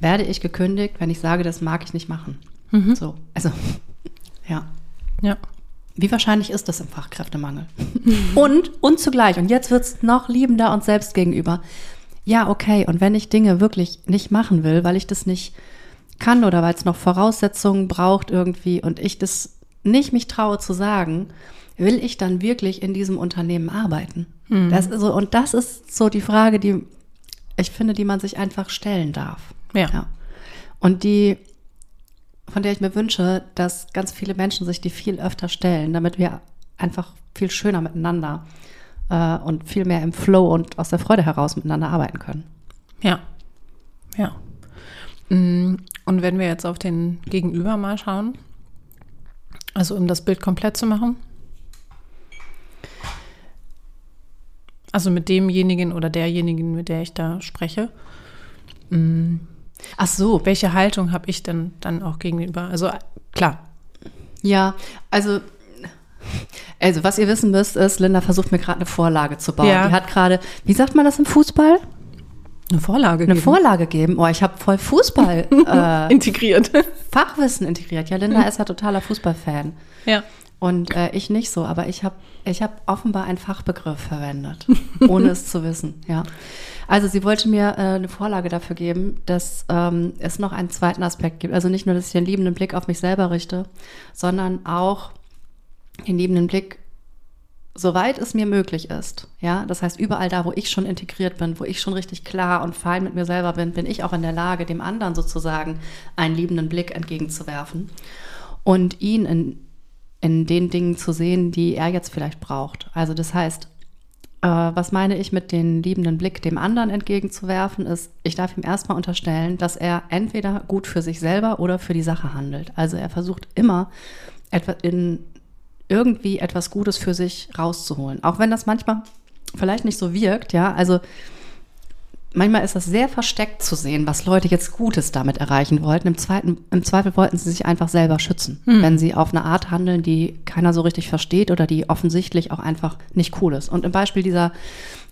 C: Werde ich gekündigt, wenn ich sage, das mag ich nicht machen? Mhm. So, also, ja. Ja. Wie wahrscheinlich ist das im Fachkräftemangel? <laughs> und, und zugleich, und jetzt wird es noch liebender uns selbst gegenüber. Ja, okay, und wenn ich Dinge wirklich nicht machen will, weil ich das nicht kann oder weil es noch Voraussetzungen braucht irgendwie und ich das nicht mich traue zu sagen, will ich dann wirklich in diesem Unternehmen arbeiten? Mhm. Das ist so, und das ist so die Frage, die ich finde, die man sich einfach stellen darf. Ja. ja. Und die, von der ich mir wünsche, dass ganz viele Menschen sich die viel öfter stellen, damit wir einfach viel schöner miteinander äh, und viel mehr im Flow und aus der Freude heraus miteinander arbeiten können.
B: Ja. Ja. Mm, und wenn wir jetzt auf den Gegenüber mal schauen, also um das Bild komplett zu machen, also mit demjenigen oder derjenigen, mit der ich da spreche. Mm, ach so, welche Haltung habe ich denn dann auch gegenüber? Also klar.
C: Ja, also also was ihr wissen müsst ist, Linda versucht mir gerade eine Vorlage zu bauen. Ja. Die hat gerade, wie sagt man das im Fußball?
B: Eine Vorlage
C: geben. Eine Vorlage geben. Oh, ich habe voll Fußball <laughs>
B: äh, integriert.
C: Fachwissen integriert. Ja, Linda ist ja totaler Fußballfan.
B: Ja.
C: Und äh, ich nicht so, aber ich habe ich hab offenbar einen Fachbegriff verwendet, <laughs> ohne es zu wissen. Ja. Also sie wollte mir äh, eine Vorlage dafür geben, dass ähm, es noch einen zweiten Aspekt gibt. Also nicht nur, dass ich den liebenden Blick auf mich selber richte, sondern auch den liebenden Blick soweit es mir möglich ist, ja, das heißt überall da, wo ich schon integriert bin, wo ich schon richtig klar und fein mit mir selber bin, bin ich auch in der Lage, dem anderen sozusagen einen liebenden Blick entgegenzuwerfen und ihn in, in den Dingen zu sehen, die er jetzt vielleicht braucht. Also das heißt, äh, was meine ich mit dem liebenden Blick dem anderen entgegenzuwerfen, ist, ich darf ihm erstmal unterstellen, dass er entweder gut für sich selber oder für die Sache handelt. Also er versucht immer etwa in irgendwie etwas Gutes für sich rauszuholen. Auch wenn das manchmal vielleicht nicht so wirkt, ja. Also manchmal ist das sehr versteckt zu sehen, was Leute jetzt Gutes damit erreichen wollten. Im, zweiten, im Zweifel wollten sie sich einfach selber schützen, hm. wenn sie auf eine Art handeln, die keiner so richtig versteht oder die offensichtlich auch einfach nicht cool ist. Und im Beispiel dieser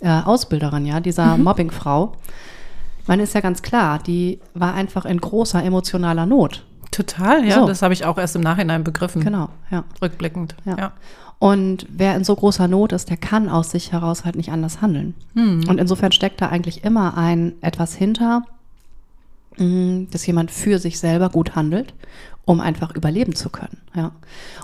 C: äh, Ausbilderin, ja, dieser mhm. Mobbingfrau, man ist ja ganz klar, die war einfach in großer emotionaler Not.
B: Total, ja. So. Das habe ich auch erst im Nachhinein begriffen.
C: Genau, ja.
B: Rückblickend, ja. ja.
C: Und wer in so großer Not ist, der kann aus sich heraus halt nicht anders handeln. Hm. Und insofern steckt da eigentlich immer ein etwas hinter, mm, dass jemand für sich selber gut handelt, um einfach überleben zu können. Ja.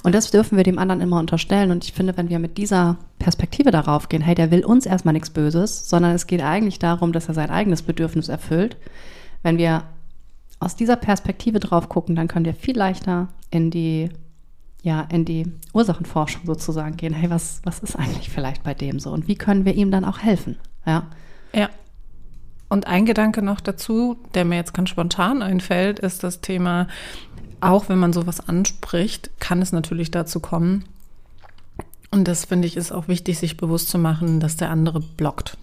C: Und das dürfen wir dem anderen immer unterstellen. Und ich finde, wenn wir mit dieser Perspektive darauf gehen, hey, der will uns erstmal nichts Böses, sondern es geht eigentlich darum, dass er sein eigenes Bedürfnis erfüllt. Wenn wir aus dieser Perspektive drauf gucken, dann können wir viel leichter in die, ja, in die Ursachenforschung sozusagen gehen. Hey, was, was ist eigentlich vielleicht bei dem so? Und wie können wir ihm dann auch helfen? Ja.
B: Ja. Und ein Gedanke noch dazu, der mir jetzt ganz spontan einfällt, ist das Thema, auch wenn man sowas anspricht, kann es natürlich dazu kommen. Und das finde ich ist auch wichtig, sich bewusst zu machen, dass der andere blockt.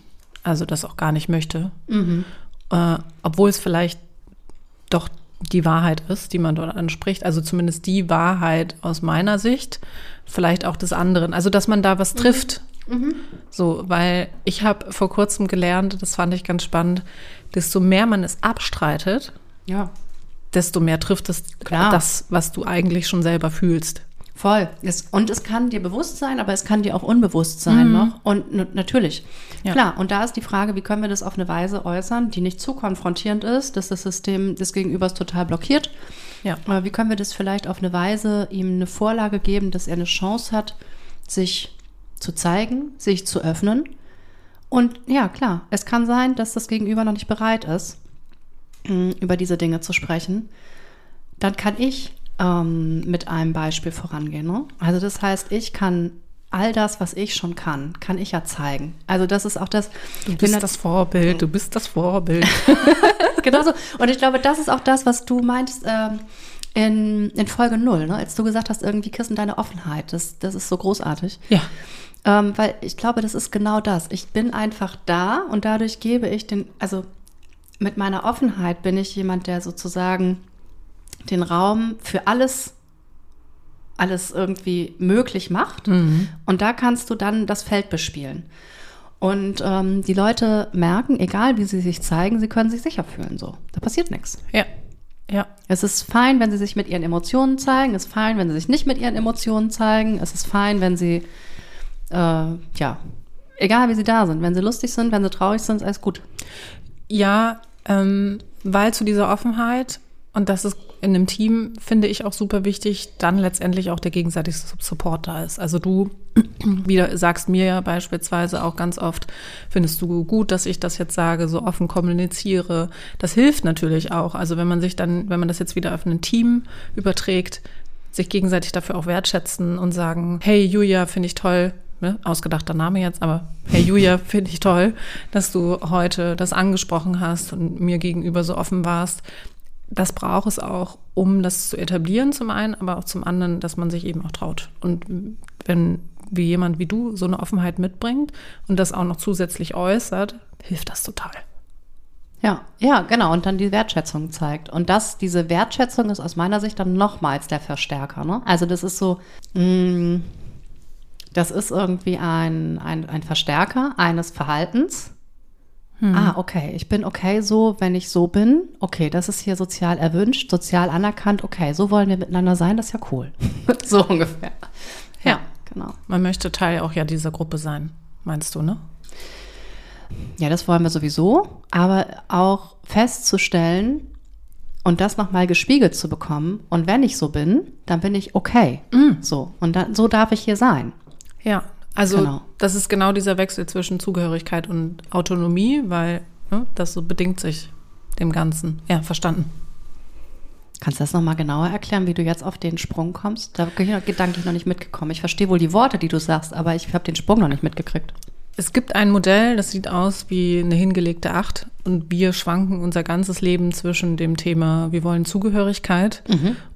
B: Also das auch gar nicht möchte. Mhm. Äh, obwohl es vielleicht doch die Wahrheit ist, die man dort anspricht. Also zumindest die Wahrheit aus meiner Sicht, vielleicht auch des anderen. Also dass man da was mhm. trifft. Mhm. So, weil ich habe vor kurzem gelernt, das fand ich ganz spannend, desto mehr man es abstreitet,
C: ja.
B: desto mehr trifft es Klar. das, was du eigentlich schon selber fühlst.
C: Voll. Es, und es kann dir bewusst sein, aber es kann dir auch unbewusst sein
B: Mhm.
C: noch. Und natürlich.
B: Ja.
C: Klar. Und da ist die Frage, wie können wir das auf eine Weise äußern, die nicht zu konfrontierend ist, dass das System des Gegenübers total blockiert.
B: Ja.
C: Aber wie können wir das vielleicht auf eine Weise ihm eine Vorlage geben, dass er eine Chance hat, sich zu zeigen, sich zu öffnen? Und ja, klar, es kann sein, dass das Gegenüber noch nicht bereit ist, mh, über diese Dinge zu sprechen. Dann kann ich ähm, mit einem Beispiel vorangehen. Ne? Also das heißt, ich kann all das, was ich schon kann, kann ich ja zeigen. Also das ist auch das.
B: Du bist das Vorbild, du bist das Vorbild. <laughs>
C: Genauso. Und ich glaube, das ist auch das, was du meintest ähm, in, in Folge 0, ne? als du gesagt hast, irgendwie Kissen deine Offenheit. Das, das ist so großartig.
B: ja.
C: Ähm, weil ich glaube, das ist genau das. Ich bin einfach da und dadurch gebe ich den, also mit meiner Offenheit bin ich jemand, der sozusagen den Raum für alles, alles irgendwie möglich macht. Und da kannst du dann das Feld bespielen. Und ähm, die Leute merken, egal wie sie sich zeigen, sie können sich sicher fühlen. So, da passiert nichts.
B: Ja. Ja.
C: Es ist fein, wenn sie sich mit ihren Emotionen zeigen. Es ist fein, wenn sie sich nicht mit ihren Emotionen zeigen. Es ist fein, wenn sie, äh, ja, egal wie sie da sind. Wenn sie lustig sind, wenn sie traurig sind, ist alles gut.
B: Ja, ähm, weil zu dieser Offenheit, und das ist in einem Team, finde ich auch super wichtig, dann letztendlich auch der gegenseitige Support da ist. Also du <clears throat> wieder sagst mir ja beispielsweise auch ganz oft, findest du gut, dass ich das jetzt sage, so offen kommuniziere. Das hilft natürlich auch. Also wenn man sich dann, wenn man das jetzt wieder auf ein Team überträgt, sich gegenseitig dafür auch wertschätzen und sagen, hey Julia, finde ich toll, ne? ausgedachter Name jetzt, aber hey Julia, <laughs> finde ich toll, dass du heute das angesprochen hast und mir gegenüber so offen warst. Das braucht es auch, um das zu etablieren zum einen, aber auch zum anderen, dass man sich eben auch traut. Und wenn wie jemand wie du so eine Offenheit mitbringt und das auch noch zusätzlich äußert, hilft das total.
C: Ja, ja, genau. Und dann die Wertschätzung zeigt. Und das, diese Wertschätzung ist aus meiner Sicht dann nochmals der Verstärker. Ne? Also das ist so, mh, das ist irgendwie ein, ein, ein Verstärker eines Verhaltens. Ah, okay. Ich bin okay so, wenn ich so bin. Okay, das ist hier sozial erwünscht, sozial anerkannt. Okay, so wollen wir miteinander sein. Das ist ja cool. <laughs> so ungefähr. Ja, genau.
B: Man möchte Teil auch ja dieser Gruppe sein, meinst du, ne?
C: Ja, das wollen wir sowieso, aber auch festzustellen und das nochmal gespiegelt zu bekommen. Und wenn ich so bin, dann bin ich okay. So. Und dann, so darf ich hier sein.
B: Ja, also
C: Genau.
B: das ist genau dieser Wechsel zwischen Zugehörigkeit und Autonomie, weil ne, das so bedingt sich dem Ganzen. Ja, verstanden.
C: Kannst du das nochmal genauer erklären, wie du jetzt auf den Sprung kommst? Da bin ich noch gedanklich noch nicht mitgekommen. Ich verstehe wohl die Worte, die du sagst, aber ich habe den Sprung noch nicht mitgekriegt.
B: Es gibt ein Modell, das sieht aus wie eine hingelegte Acht und wir schwanken unser ganzes Leben zwischen dem Thema, wir wollen Zugehörigkeit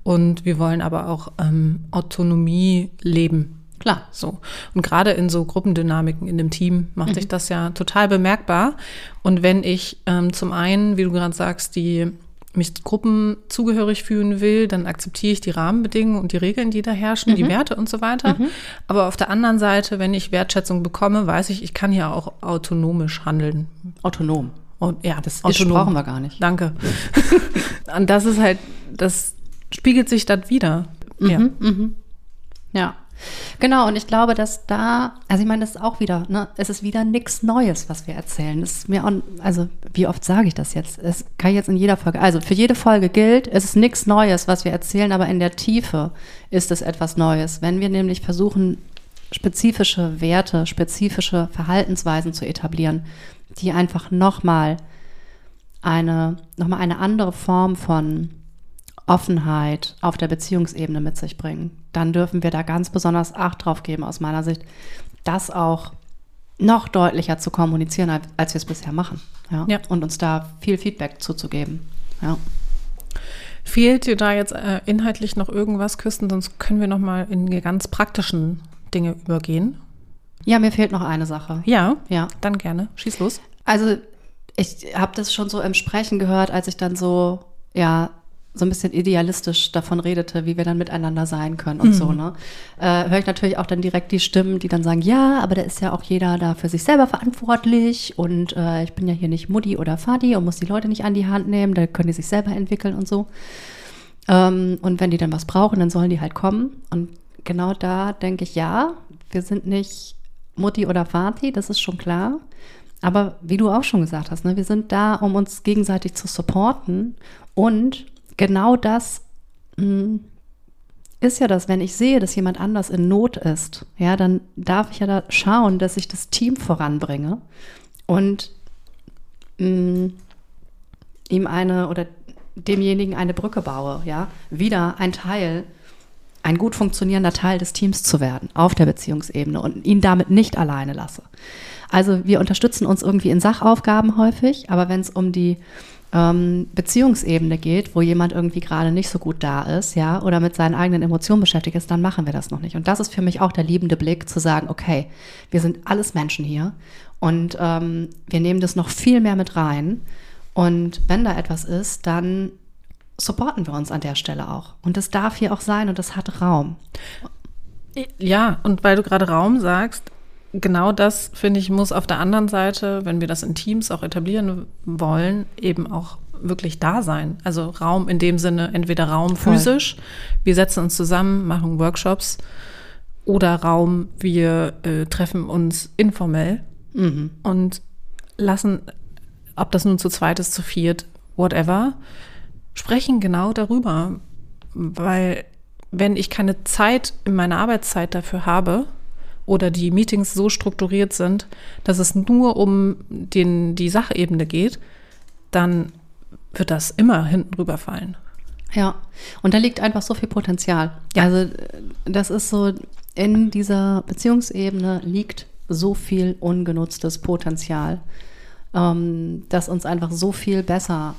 B: und wir wollen aber auch ähm, Autonomie leben.
C: Klar.
B: So. Und gerade in so Gruppendynamiken in dem Team macht sich das ja total bemerkbar. Und wenn ich ähm, zum einen, wie du gerade sagst, die mich Gruppen zugehörig fühlen will, dann akzeptiere ich die Rahmenbedingungen und die Regeln, die da herrschen, die Werte und so weiter. Aber auf der anderen Seite, wenn ich Wertschätzung bekomme, weiß ich, ich kann hier auch autonomisch handeln.
C: Autonom.
B: Und ja,
C: Das ist,
B: autonom.
C: brauchen wir gar nicht.
B: Danke. <laughs> und das ist halt, das spiegelt sich dann wieder. Ja.
C: Ja. Genau, und ich glaube, dass da, also ich meine, das ist auch wieder, ne, es ist wieder nichts Neues, was wir erzählen. Das ist mir auch, also wie oft sage ich das jetzt? Es kann ich jetzt in jeder Folge, also für jede Folge gilt, es ist nichts Neues, was wir erzählen, aber in der Tiefe ist es etwas Neues. Wenn wir nämlich versuchen, spezifische Werte, spezifische Verhaltensweisen zu etablieren, die einfach nochmal eine, nochmal eine andere Form von Offenheit auf der Beziehungsebene mit sich bringen, dann dürfen wir da ganz besonders Acht drauf geben, aus meiner Sicht, das auch noch deutlicher zu kommunizieren, als- als wir es bisher machen. Ja?
B: Ja.
C: Und uns da viel Feedback zuzugeben. Ja.
B: Fehlt dir da jetzt äh, inhaltlich noch irgendwas, Küsten? Sonst können wir noch mal in die ganz praktischen Dinge übergehen.
C: ja, mir fehlt noch eine Sache.
B: Ja,
C: Ja.
B: dann gerne. Schieß los.
C: Also ich habe das schon so im Sprechen gehört, als ich dann so, ja, so ein bisschen idealistisch davon redete, wie wir dann miteinander sein können und so, ne? Äh, höre ich natürlich auch dann direkt die Stimmen, die dann sagen, ja, aber da ist ja auch jeder da für sich selber verantwortlich und äh, ich bin ja hier nicht Mutti oder Vati und muss die Leute nicht an die Hand nehmen, da können die sich selber entwickeln und so. Ähm, und wenn die dann was brauchen, dann sollen die halt kommen. Und genau da denke ich, ja, wir sind nicht Mutti oder Vati, das ist schon klar. Aber wie du auch schon gesagt hast, ne, wir sind da, um uns gegenseitig zu supporten. Und genau das mh, hm, ist ja das, wenn ich sehe, dass jemand anders in Not ist, ja, dann darf ich ja da schauen, dass ich das Team voranbringe und mh, hm, ihm eine oder demjenigen eine Brücke baue, ja, wieder ein Teil, ein gut funktionierender Teil des Teams zu werden auf der Beziehungsebene und ihn damit nicht alleine lasse. Also wir unterstützen uns irgendwie in Sachaufgaben häufig, aber wenn es um die ähm, Beziehungsebene geht, wo jemand irgendwie gerade nicht so gut da ist, ja, oder mit seinen eigenen Emotionen beschäftigt ist, dann machen wir das noch nicht. Und das ist für mich auch der liebende Blick, zu sagen, okay, wir sind alles Menschen hier und ähm, wir nehmen das noch viel mehr mit rein. Und wenn da etwas ist, dann supporten wir uns an der Stelle auch. Und das darf hier auch sein und das hat Raum.
B: Ja, und weil du gerade Raum sagst, genau das, finde ich, muss auf der anderen Seite, wenn wir das in Teams auch etablieren wollen, eben auch wirklich da sein. Also Raum in dem Sinne, entweder Raum Voll. physisch, wir setzen uns zusammen, machen Workshops, oder Raum, wir äh, treffen uns informell mhm. und lassen, ob das nun zu zweit ist, zu viert, whatever, sprechen genau darüber. Weil wenn ich keine Zeit in meiner Arbeitszeit dafür habe, oder die Meetings so strukturiert sind, dass es nur um den, die Sachebene geht, dann wird das immer hinten rüberfallen.
C: Ja, und da liegt einfach so viel Potenzial. Ja. Also das ist so, in dieser Beziehungsebene liegt so viel ungenutztes Potenzial, ähm, das uns einfach so viel besser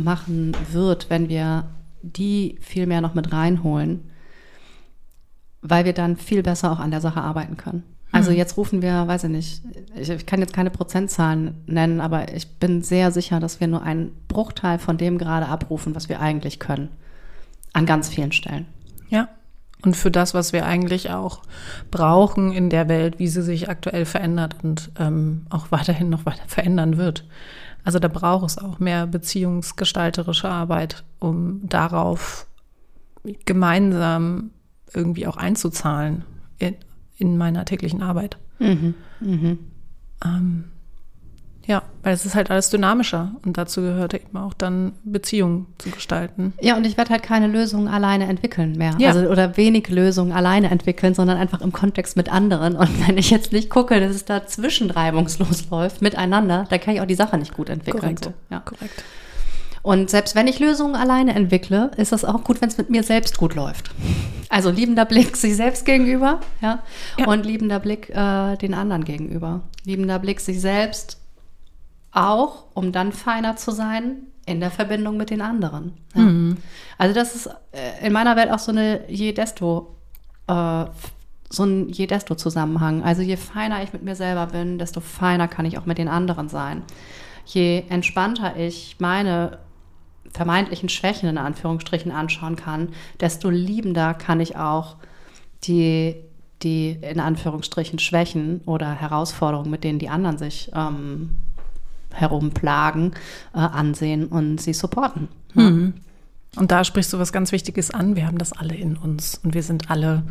C: machen wird, wenn wir die viel mehr noch mit reinholen weil wir dann viel besser auch an der Sache arbeiten können. Also mhm. jetzt rufen wir, weiß ich nicht, ich, ich, kann jetzt keine Prozentzahlen nennen, aber ich bin sehr sicher, dass wir nur einen Bruchteil von dem gerade abrufen, was wir eigentlich können. An ganz vielen Stellen.
B: Ja. Und für das, was wir eigentlich auch brauchen in der Welt, wie sie sich aktuell verändert und ähm, auch <laughs> weiterhin noch weiter verändern wird. Also da braucht es auch mehr beziehungsgestalterische Arbeit, um darauf gemeinsam irgendwie auch einzuzahlen in, in meiner täglichen Arbeit. Mhm. Mhm. Ähm, ja, weil es ist halt alles dynamischer und dazu gehört eben auch dann Beziehungen zu gestalten.
C: Ja, und ich werde halt keine Lösungen alleine entwickeln mehr. Ja. Also oder wenig Lösungen alleine entwickeln, sondern einfach im Kontext mit anderen. Und <laughs> wenn ich jetzt nicht gucke, dass es da zwischenreibungslos läuft miteinander, dann kann ich auch die Sache nicht gut entwickeln.
B: Korrekt.
C: So.
B: Ja. Korrekt.
C: Und selbst wenn ich Lösungen alleine entwickle, ist das auch gut, wenn es mit mir selbst gut läuft. Also liebender Blick sich selbst gegenüber, ja, ja. und liebender Blick äh, den anderen gegenüber. Liebender Blick sich selbst auch, um dann feiner zu sein in der Verbindung mit den anderen. Ja. Mhm. Also das ist äh, in meiner Welt auch so eine je desto äh, so ein je desto Zusammenhang. Also je feiner ich mit mir selber bin, desto feiner kann ich auch mit den anderen sein. Je entspannter ich meine vermeintlichen Schwächen in Anführungsstrichen anschauen kann, desto liebender kann ich auch die, die in Anführungsstrichen Schwächen oder Herausforderungen, mit denen die anderen sich ähm, herumplagen, äh, ansehen und sie supporten.
B: Mhm. Und da sprichst du was ganz Wichtiges an. Wir haben das alle in uns und wir sind alle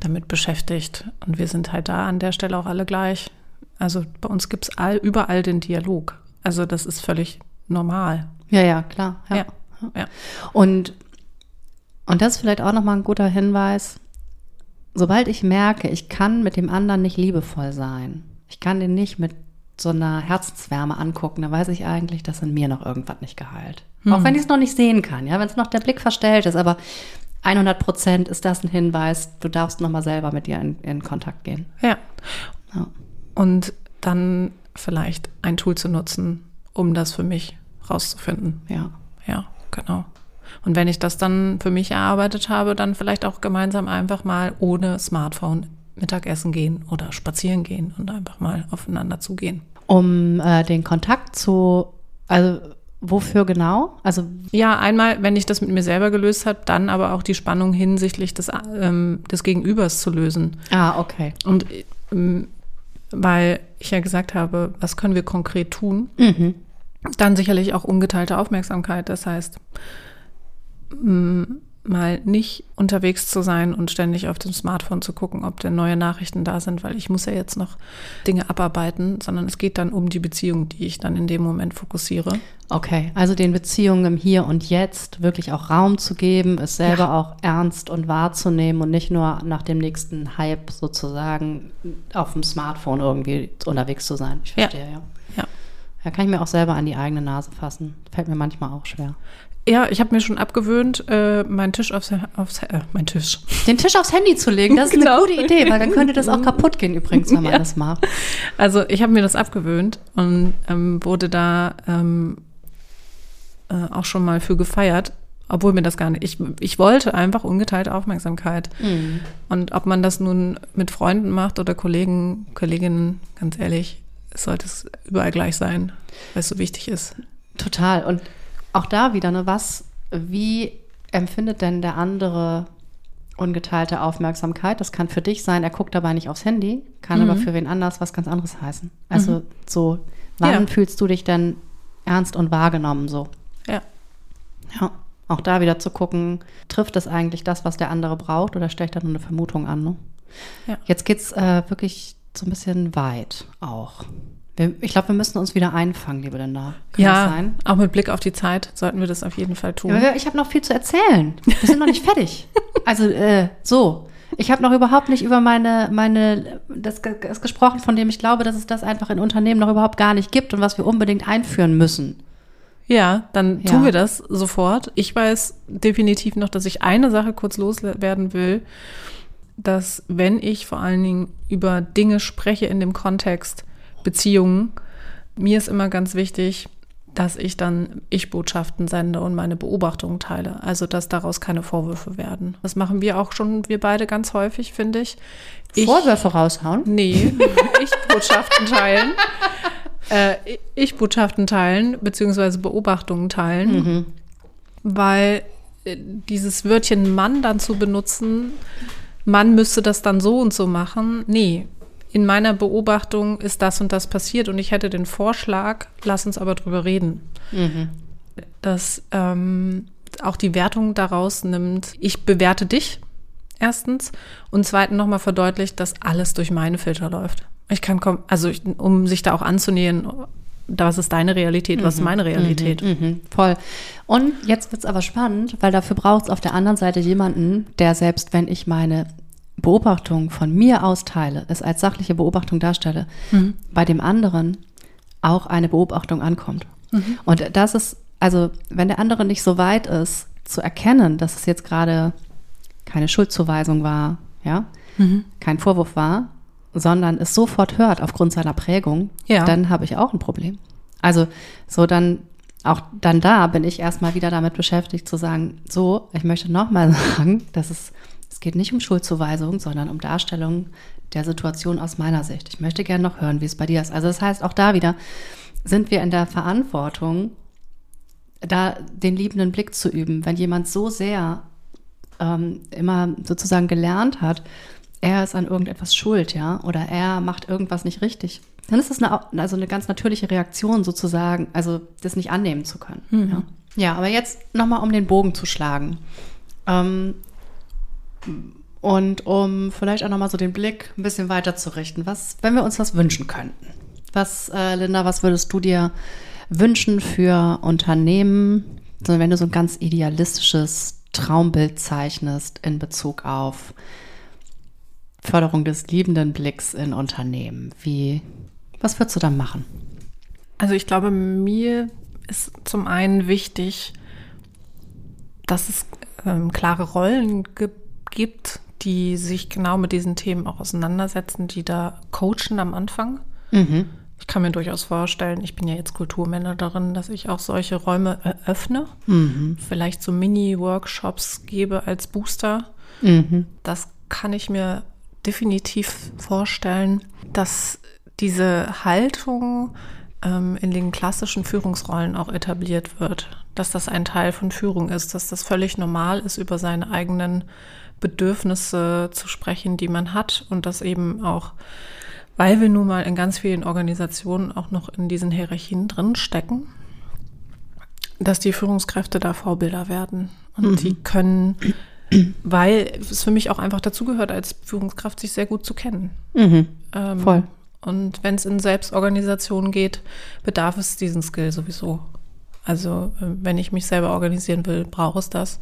B: damit beschäftigt und wir sind halt da an der Stelle auch alle gleich. Also bei uns gibt es all, überall den Dialog. Also das ist völlig normal.
C: Ja, ja, klar. Ja. ja. Und, und das ist vielleicht auch nochmal ein guter Hinweis. Sobald ich merke, ich kann mit dem anderen nicht liebevoll sein, ich kann den nicht mit so einer Herzenswärme angucken, dann weiß ich eigentlich, dass in mir noch irgendwas nicht geheilt. Hm. Auch wenn ich es noch nicht sehen kann, ja, wenn es noch der Blick verstellt ist, aber 100 Prozent ist das ein Hinweis, du darfst nochmal selber mit dir in, in Kontakt gehen.
B: Ja. ja. Und dann vielleicht ein Tool zu nutzen, um das für mich rauszufinden. Ja. Ja, genau. Und wenn ich das dann für mich erarbeitet habe, dann vielleicht auch gemeinsam einfach mal ohne Smartphone Mittagessen gehen oder spazieren gehen und einfach mal aufeinander zugehen.
C: Um äh, den Kontakt zu, also wofür genau?
B: Also ja, einmal, wenn ich das mit mir selber gelöst habe, dann aber auch die Spannung hinsichtlich des, ähm, des Gegenübers zu lösen.
C: Ah, okay.
B: Und ähm, weil ich ja gesagt habe, was können wir konkret tun? Mhm. Dann sicherlich auch ungeteilte Aufmerksamkeit. Das heißt, mal nicht unterwegs zu sein und ständig auf dem Smartphone zu gucken, ob denn neue Nachrichten da sind, weil ich muss ja jetzt noch Dinge abarbeiten, sondern es geht dann um die Beziehung, die ich dann in dem Moment fokussiere.
C: Okay, also den Beziehungen im Hier und Jetzt wirklich auch Raum zu geben, es selber
B: Ja.
C: auch ernst und wahrzunehmen und nicht nur nach dem nächsten Hype sozusagen auf dem Smartphone irgendwie unterwegs zu sein. Ich verstehe, ja.
B: Ja.
C: Ja, kann ich mir auch selber an die eigene Nase fassen. Fällt mir manchmal auch schwer.
B: Ja, ich habe mir schon abgewöhnt, äh, meinen Tisch aufs, aufs äh, mein Tisch.
C: Den Tisch aufs Handy zu legen, das ist
B: Genau.
C: eine gute Idee, weil dann könnte das auch kaputt gehen übrigens, wenn man <laughs>
B: Ja.
C: das macht.
B: Also ich habe mir das abgewöhnt und ähm, wurde da ähm, äh, auch schon mal für gefeiert, obwohl mir das gar nicht. Ich, ich wollte einfach ungeteilte Aufmerksamkeit.
C: Mhm.
B: Und ob man das nun mit Freunden macht oder Kollegen, Kolleginnen, ganz ehrlich, sollte es überall gleich sein, weil es so wichtig ist.
C: Total. Und auch da wieder, ne, was, wie empfindet denn der andere ungeteilte Aufmerksamkeit? Das kann für dich sein, er guckt dabei nicht aufs Handy, kann aber für wen anders was ganz anderes heißen. Also so, wann
B: Ja.
C: fühlst du dich denn ernst und wahrgenommen so?
B: Ja.
C: Ja. Auch da wieder zu gucken, trifft es eigentlich das, was der andere braucht oder ich da nur eine Vermutung an? Ne?
B: Ja.
C: Jetzt geht's äh, wirklich so ein bisschen weit auch. Ich glaube, wir müssen uns wieder einfangen, liebe Linda. Kann
B: ja,
C: das sein?
B: auch mit Blick auf die Zeit sollten wir das auf jeden Fall tun.
C: Ja, ich habe noch viel zu erzählen. Wir sind noch nicht fertig. Also äh, so. Ich habe noch überhaupt nicht über meine, meine das, das gesprochen, von dem ich glaube, dass es das einfach in Unternehmen noch überhaupt gar nicht gibt und was wir unbedingt einführen müssen.
B: Ja, dann
C: Ja.
B: tun wir das sofort. Ich weiß definitiv noch, dass ich eine Sache kurz loswerden will, dass wenn ich vor allen Dingen über Dinge spreche in dem Kontext Beziehungen, mir ist immer ganz wichtig, dass ich dann Ich-Botschaften sende und meine Beobachtungen teile. Also, dass daraus keine Vorwürfe werden. Das machen wir auch schon, wir beide ganz häufig, finde ich. ich
C: Vorwürfe raushauen?
B: Nee, <laughs> Ich-Botschaften teilen. Äh, Ich-Botschaften teilen, beziehungsweise Beobachtungen teilen. Weil äh, dieses Wörtchen Mann dann zu benutzen, Mann müsste das dann so und so machen. Nee, in meiner Beobachtung ist das und das passiert und ich hätte den Vorschlag, lass uns aber drüber reden. Dass ähm, auch die Wertung daraus nimmt, ich bewerte dich erstens und zweitens nochmal verdeutlicht, dass alles durch meine Filter läuft. Ich kann kommen, also ich, um sich da auch anzunähern, was ist deine Realität, was ist meine Realität.
C: Mhm, voll. Und jetzt wird's aber spannend, weil dafür braucht es auf der anderen Seite jemanden, der selbst wenn ich meine Beobachtung von mir austeile, es als sachliche Beobachtung darstelle, bei dem anderen auch eine Beobachtung ankommt. Und das ist, also wenn der andere nicht so weit ist, zu erkennen, dass es jetzt gerade keine Schuldzuweisung war, ja, kein Vorwurf war, sondern es sofort hört aufgrund seiner Prägung,
B: Ja.
C: dann habe ich auch ein Problem. Also so dann auch dann da bin ich erstmal wieder damit beschäftigt zu sagen, so, ich möchte nochmal <laughs> sagen, dass es es geht nicht um Schuldzuweisung, sondern um Darstellung der Situation aus meiner Sicht. Ich möchte gerne noch hören, wie es bei dir ist. Also das heißt, auch da wieder sind wir in der Verantwortung, da den liebenden Blick zu üben, wenn jemand so sehr ähm, immer sozusagen gelernt hat, er ist an irgendetwas schuld, ja, oder er macht irgendwas nicht richtig, dann ist das eine, also eine ganz natürliche Reaktion sozusagen, also das nicht annehmen zu können. Ja. ja, aber jetzt nochmal, um den Bogen zu schlagen. Ähm, und um vielleicht auch nochmal so den Blick ein bisschen weiter zu richten, was, wenn wir uns was wünschen könnten. Was, äh, Linda, was würdest du dir wünschen für Unternehmen, wenn du so ein ganz idealistisches Traumbild zeichnest in Bezug auf Förderung des liebenden Blicks in Unternehmen? Wie, was würdest du dann machen?
B: Also ich glaube, mir ist zum einen wichtig, dass es ähm, klare Rollen gibt, die sich genau mit diesen Themen auch auseinandersetzen, die da coachen am Anfang. Ich kann mir durchaus vorstellen, ich bin ja jetzt Kulturmanagerin, dass ich auch solche Räume eröffne, vielleicht so Mini-Workshops gebe als Booster. Das kann ich mir definitiv vorstellen, dass diese Haltung ähm, in den klassischen Führungsrollen auch etabliert wird, dass das ein Teil von Führung ist, dass das völlig normal ist, über seine eigenen Bedürfnisse zu sprechen, die man hat und das eben auch, weil wir nun mal in ganz vielen Organisationen auch noch in diesen Hierarchien drin stecken, dass die Führungskräfte da Vorbilder werden. Und mhm. die können, <clears throat> weil es für mich auch einfach dazugehört, als Führungskraft sich sehr gut zu kennen.
C: Mhm. Ähm, Voll.
B: Und wenn es in Selbstorganisation geht, bedarf es diesen Skill sowieso. Also äh, wenn ich mich selber organisieren will, brauche es das.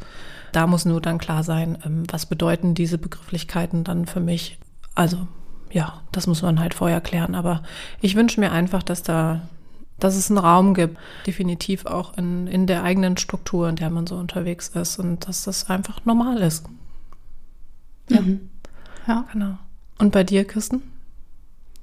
B: Da muss nur dann klar sein, ähm, was bedeuten diese Begrifflichkeiten dann für mich. Also ja, das muss man halt vorher klären. Aber ich wünsche mir einfach, dass da, dass es einen Raum gibt, definitiv auch in, in der eigenen Struktur, in der man so unterwegs ist und dass das einfach normal ist.
C: Ja. Mhm.
B: Ja. Genau. Und bei dir, Kirsten?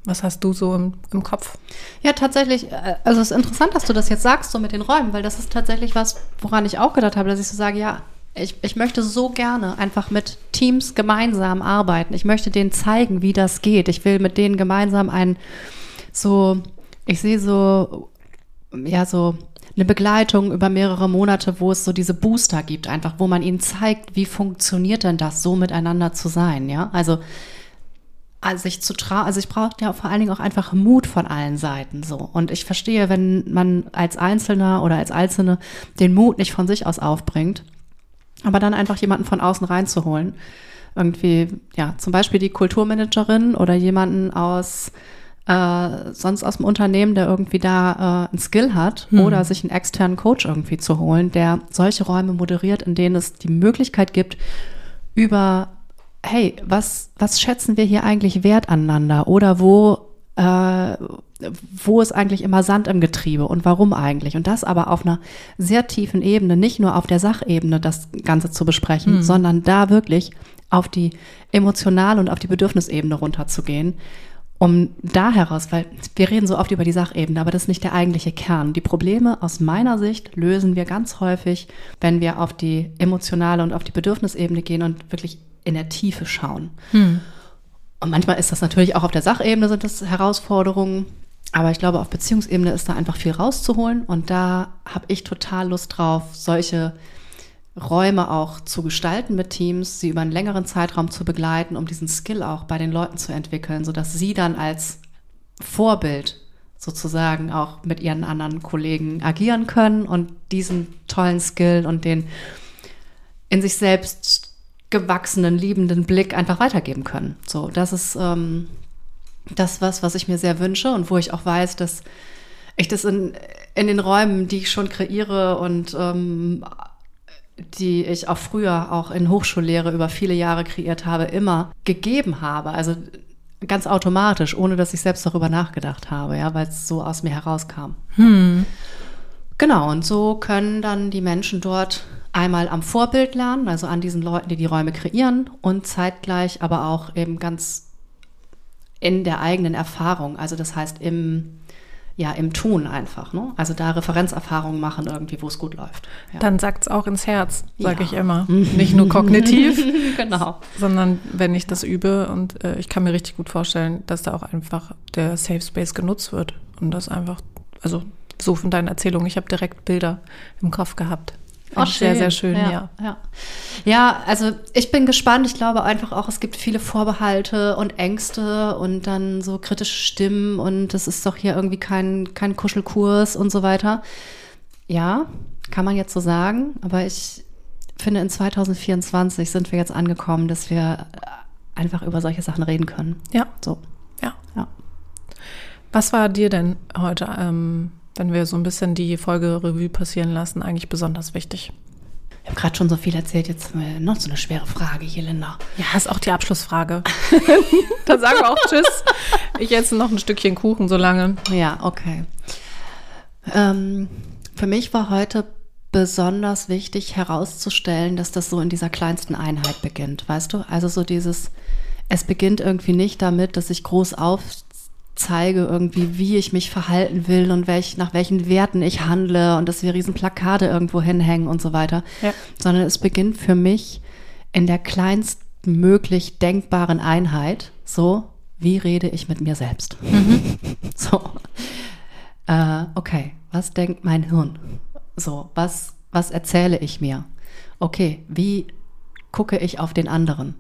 B: Was hast du so im, im, Kopf?
C: Ja, tatsächlich, äh, also es ist interessant, dass du das jetzt sagst, so mit den Räumen, weil das ist tatsächlich was, woran ich auch gedacht habe, dass ich so sage, ja, ich, ich möchte so gerne einfach mit Teams gemeinsam arbeiten. Ich möchte denen zeigen, wie das geht. Ich will mit denen gemeinsam ein so, ich sehe so, ja, so eine Begleitung über mehrere Monate, wo es so diese Booster gibt, einfach, wo man ihnen zeigt, wie funktioniert denn das, so miteinander zu sein, ja? Also, also ich zu trauen, also ich brauche ja vor allen Dingen auch einfach Mut von allen Seiten so. Und ich verstehe, wenn man als Einzelner oder als Einzelne den Mut nicht von sich aus aufbringt, aber dann einfach jemanden von außen reinzuholen. Irgendwie, ja, zum Beispiel die Kulturmanagerin oder jemanden aus äh, sonst aus dem Unternehmen, der irgendwie da äh, einen Skill hat hm. oder sich einen externen Coach irgendwie zu holen, der solche Räume moderiert, in denen es die Möglichkeit gibt, über, hey, was, was schätzen wir hier eigentlich wert aneinander oder wo äh, wo ist eigentlich immer Sand im Getriebe und warum eigentlich? Und das aber auf einer sehr tiefen Ebene, nicht nur auf der Sachebene das Ganze zu besprechen, mhm. sondern da wirklich auf die emotionale und auf die Bedürfnisebene runterzugehen, um da heraus, weil wir reden so oft über die Sachebene, aber das ist nicht der eigentliche Kern. Die Probleme aus meiner Sicht lösen wir ganz häufig, wenn wir auf die emotionale und auf die Bedürfnisebene gehen und wirklich in der Tiefe schauen. Mhm. Und manchmal ist das natürlich auch auf der Sachebene sind das Herausforderungen. Aber ich glaube, auf Beziehungsebene ist da einfach viel rauszuholen. Und da habe ich total Lust drauf, solche Räume auch zu gestalten mit Teams, sie über einen längeren Zeitraum zu begleiten, um diesen Skill auch bei den Leuten zu entwickeln, sodass sie dann als Vorbild sozusagen auch mit ihren anderen Kollegen agieren können und diesen tollen Skill und den in sich selbst gewachsenen, liebenden Blick einfach weitergeben können. So, das ist ähm, das was, was ich mir sehr wünsche und wo ich auch weiß, dass ich das in, in den Räumen, die ich schon kreiere und ähm, die ich auch früher auch in Hochschullehre über viele Jahre kreiert habe, immer gegeben habe. Also ganz automatisch, ohne dass ich selbst darüber nachgedacht habe, ja, weil es so aus mir herauskam. Hm. Genau, und so können dann die Menschen dort einmal am Vorbild lernen, also an diesen Leuten, die die Räume kreieren und zeitgleich aber auch eben ganz in der eigenen Erfahrung, also das heißt im ja, im Tun einfach. Ne? Also da Referenzerfahrungen machen irgendwie, wo es gut läuft.
B: Ja. Dann sagt es auch ins Herz, sage ja. ich immer. <laughs> Nicht nur kognitiv, <laughs>
C: genau.
B: sondern wenn ich das übe und äh, ich kann mir richtig gut vorstellen, dass da auch einfach der Safe Space genutzt wird und das einfach, also so von deinen Erzählungen, ich habe direkt Bilder im Kopf gehabt.
C: Auch sehr, sehr schön, ja, ja. ja. Ja, also ich bin gespannt. Ich glaube einfach auch, es gibt viele Vorbehalte und Ängste und dann so kritische Stimmen und das ist doch hier irgendwie kein, kein Kuschelkurs und so weiter. Ja, kann man jetzt so sagen, aber ich finde, in 2024 sind wir jetzt angekommen, dass wir einfach über solche Sachen reden können.
B: Ja. So. Ja. ja. Was war dir denn heute ähm, wenn wir so ein bisschen die Folge Revue passieren lassen, eigentlich besonders wichtig.
C: Ich habe gerade schon so viel erzählt, jetzt noch so eine schwere Frage hier, Linda.
B: Ja, ist auch die Abschlussfrage. <laughs> Dann sagen wir auch Tschüss. Ich esse noch ein Stückchen Kuchen so lange.
C: Ja, okay. Ähm, für mich war heute besonders wichtig herauszustellen, dass das so in dieser kleinsten Einheit beginnt, weißt du? Also so dieses, es beginnt irgendwie nicht damit, dass ich groß auf, zeige irgendwie, wie ich mich verhalten will und welch, nach welchen Werten ich handle und dass wir riesen Plakate irgendwo hinhängen und so weiter, ja. sondern es beginnt für mich in der kleinstmöglich denkbaren Einheit, so wie rede ich mit mir selbst. Mhm. <laughs> So, äh, okay, was denkt mein Hirn? So, was, was erzähle ich mir? Okay, wie gucke ich auf den anderen?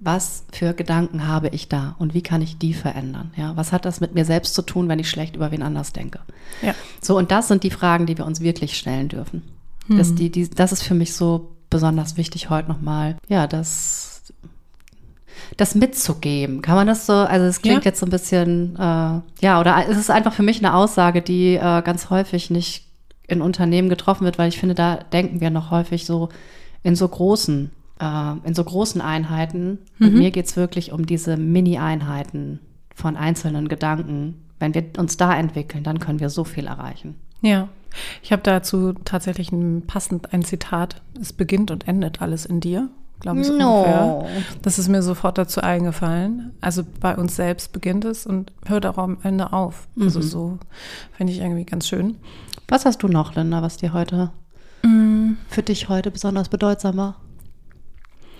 C: Was für Gedanken habe ich da und wie kann ich die verändern? Ja, was hat das mit mir selbst zu tun, wenn ich schlecht über wen anders denke?
B: Ja.
C: So, und das sind die Fragen, die wir uns wirklich stellen dürfen. Das, die, die, das ist für mich so besonders wichtig heute nochmal, ja, das, das mitzugeben. Kann man das so, also es klingt
B: Ja.
C: jetzt so ein bisschen, äh, ja, oder es ist einfach für mich eine Aussage, die äh, ganz häufig nicht in Unternehmen getroffen wird, weil ich finde, da denken wir noch häufig so in so großen, äh, in so großen Einheiten. Und mir geht's wirklich um diese Mini-Einheiten von einzelnen Gedanken. Wenn wir uns da entwickeln, dann können wir so viel erreichen.
B: Ja, ich habe dazu tatsächlich ein passend ein Zitat. Es beginnt und endet alles in dir, glaube ich
C: No.
B: ungefähr. Das ist mir sofort dazu eingefallen. Also bei uns selbst beginnt es und hört auch am Ende auf. Also so finde ich irgendwie ganz schön.
C: Was hast du noch, Linda, was dir heute für dich heute besonders bedeutsam war?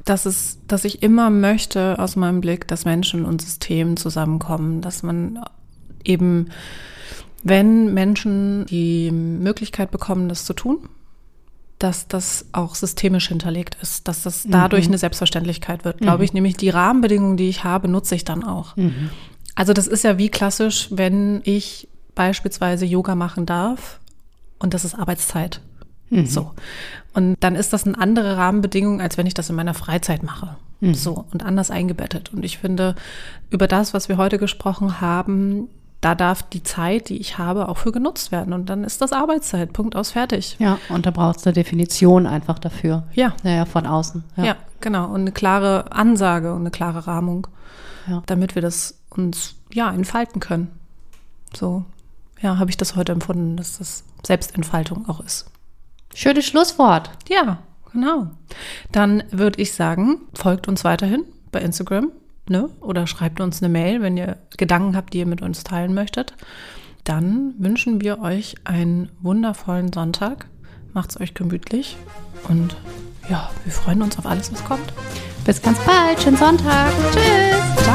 B: Dass es, dass ich immer möchte aus meinem Blick, dass Menschen und System zusammenkommen, dass man eben, wenn Menschen die Möglichkeit bekommen, das zu tun, dass das auch systemisch hinterlegt ist, dass das dadurch eine Selbstverständlichkeit wird, glaube ich. Nämlich die Rahmenbedingungen, die ich habe, nutze ich dann auch. Also das ist ja wie klassisch, wenn ich beispielsweise Yoga machen darf und das ist Arbeitszeit. So. Und dann ist das eine andere Rahmenbedingung, als wenn ich das in meiner Freizeit mache. So. Und anders eingebettet. Und ich finde, über das, was wir heute gesprochen haben, da darf die Zeit, die ich habe, auch für genutzt werden. Und dann ist das Arbeitszeit. Punkt aus, fertig.
C: Ja, und da brauchst du eine Definition einfach dafür.
B: Ja.
C: Ja, ja von außen.
B: Ja. genau. Und eine klare Ansage und eine klare Rahmung,
C: Ja.
B: damit wir das uns, ja, entfalten können. So, ja, habe ich das heute empfunden, dass das Selbstentfaltung auch ist.
C: Schönes Schlusswort.
B: Ja, genau. Dann würde ich sagen, folgt uns weiterhin bei Instagram, ne? Oder schreibt uns eine Mail, wenn ihr Gedanken habt, die ihr mit uns teilen möchtet. Dann wünschen wir euch einen wundervollen Sonntag. Macht's euch gemütlich und ja, wir freuen uns auf alles, was kommt.
C: Bis ganz bald. Schönen Sonntag. Tschüss.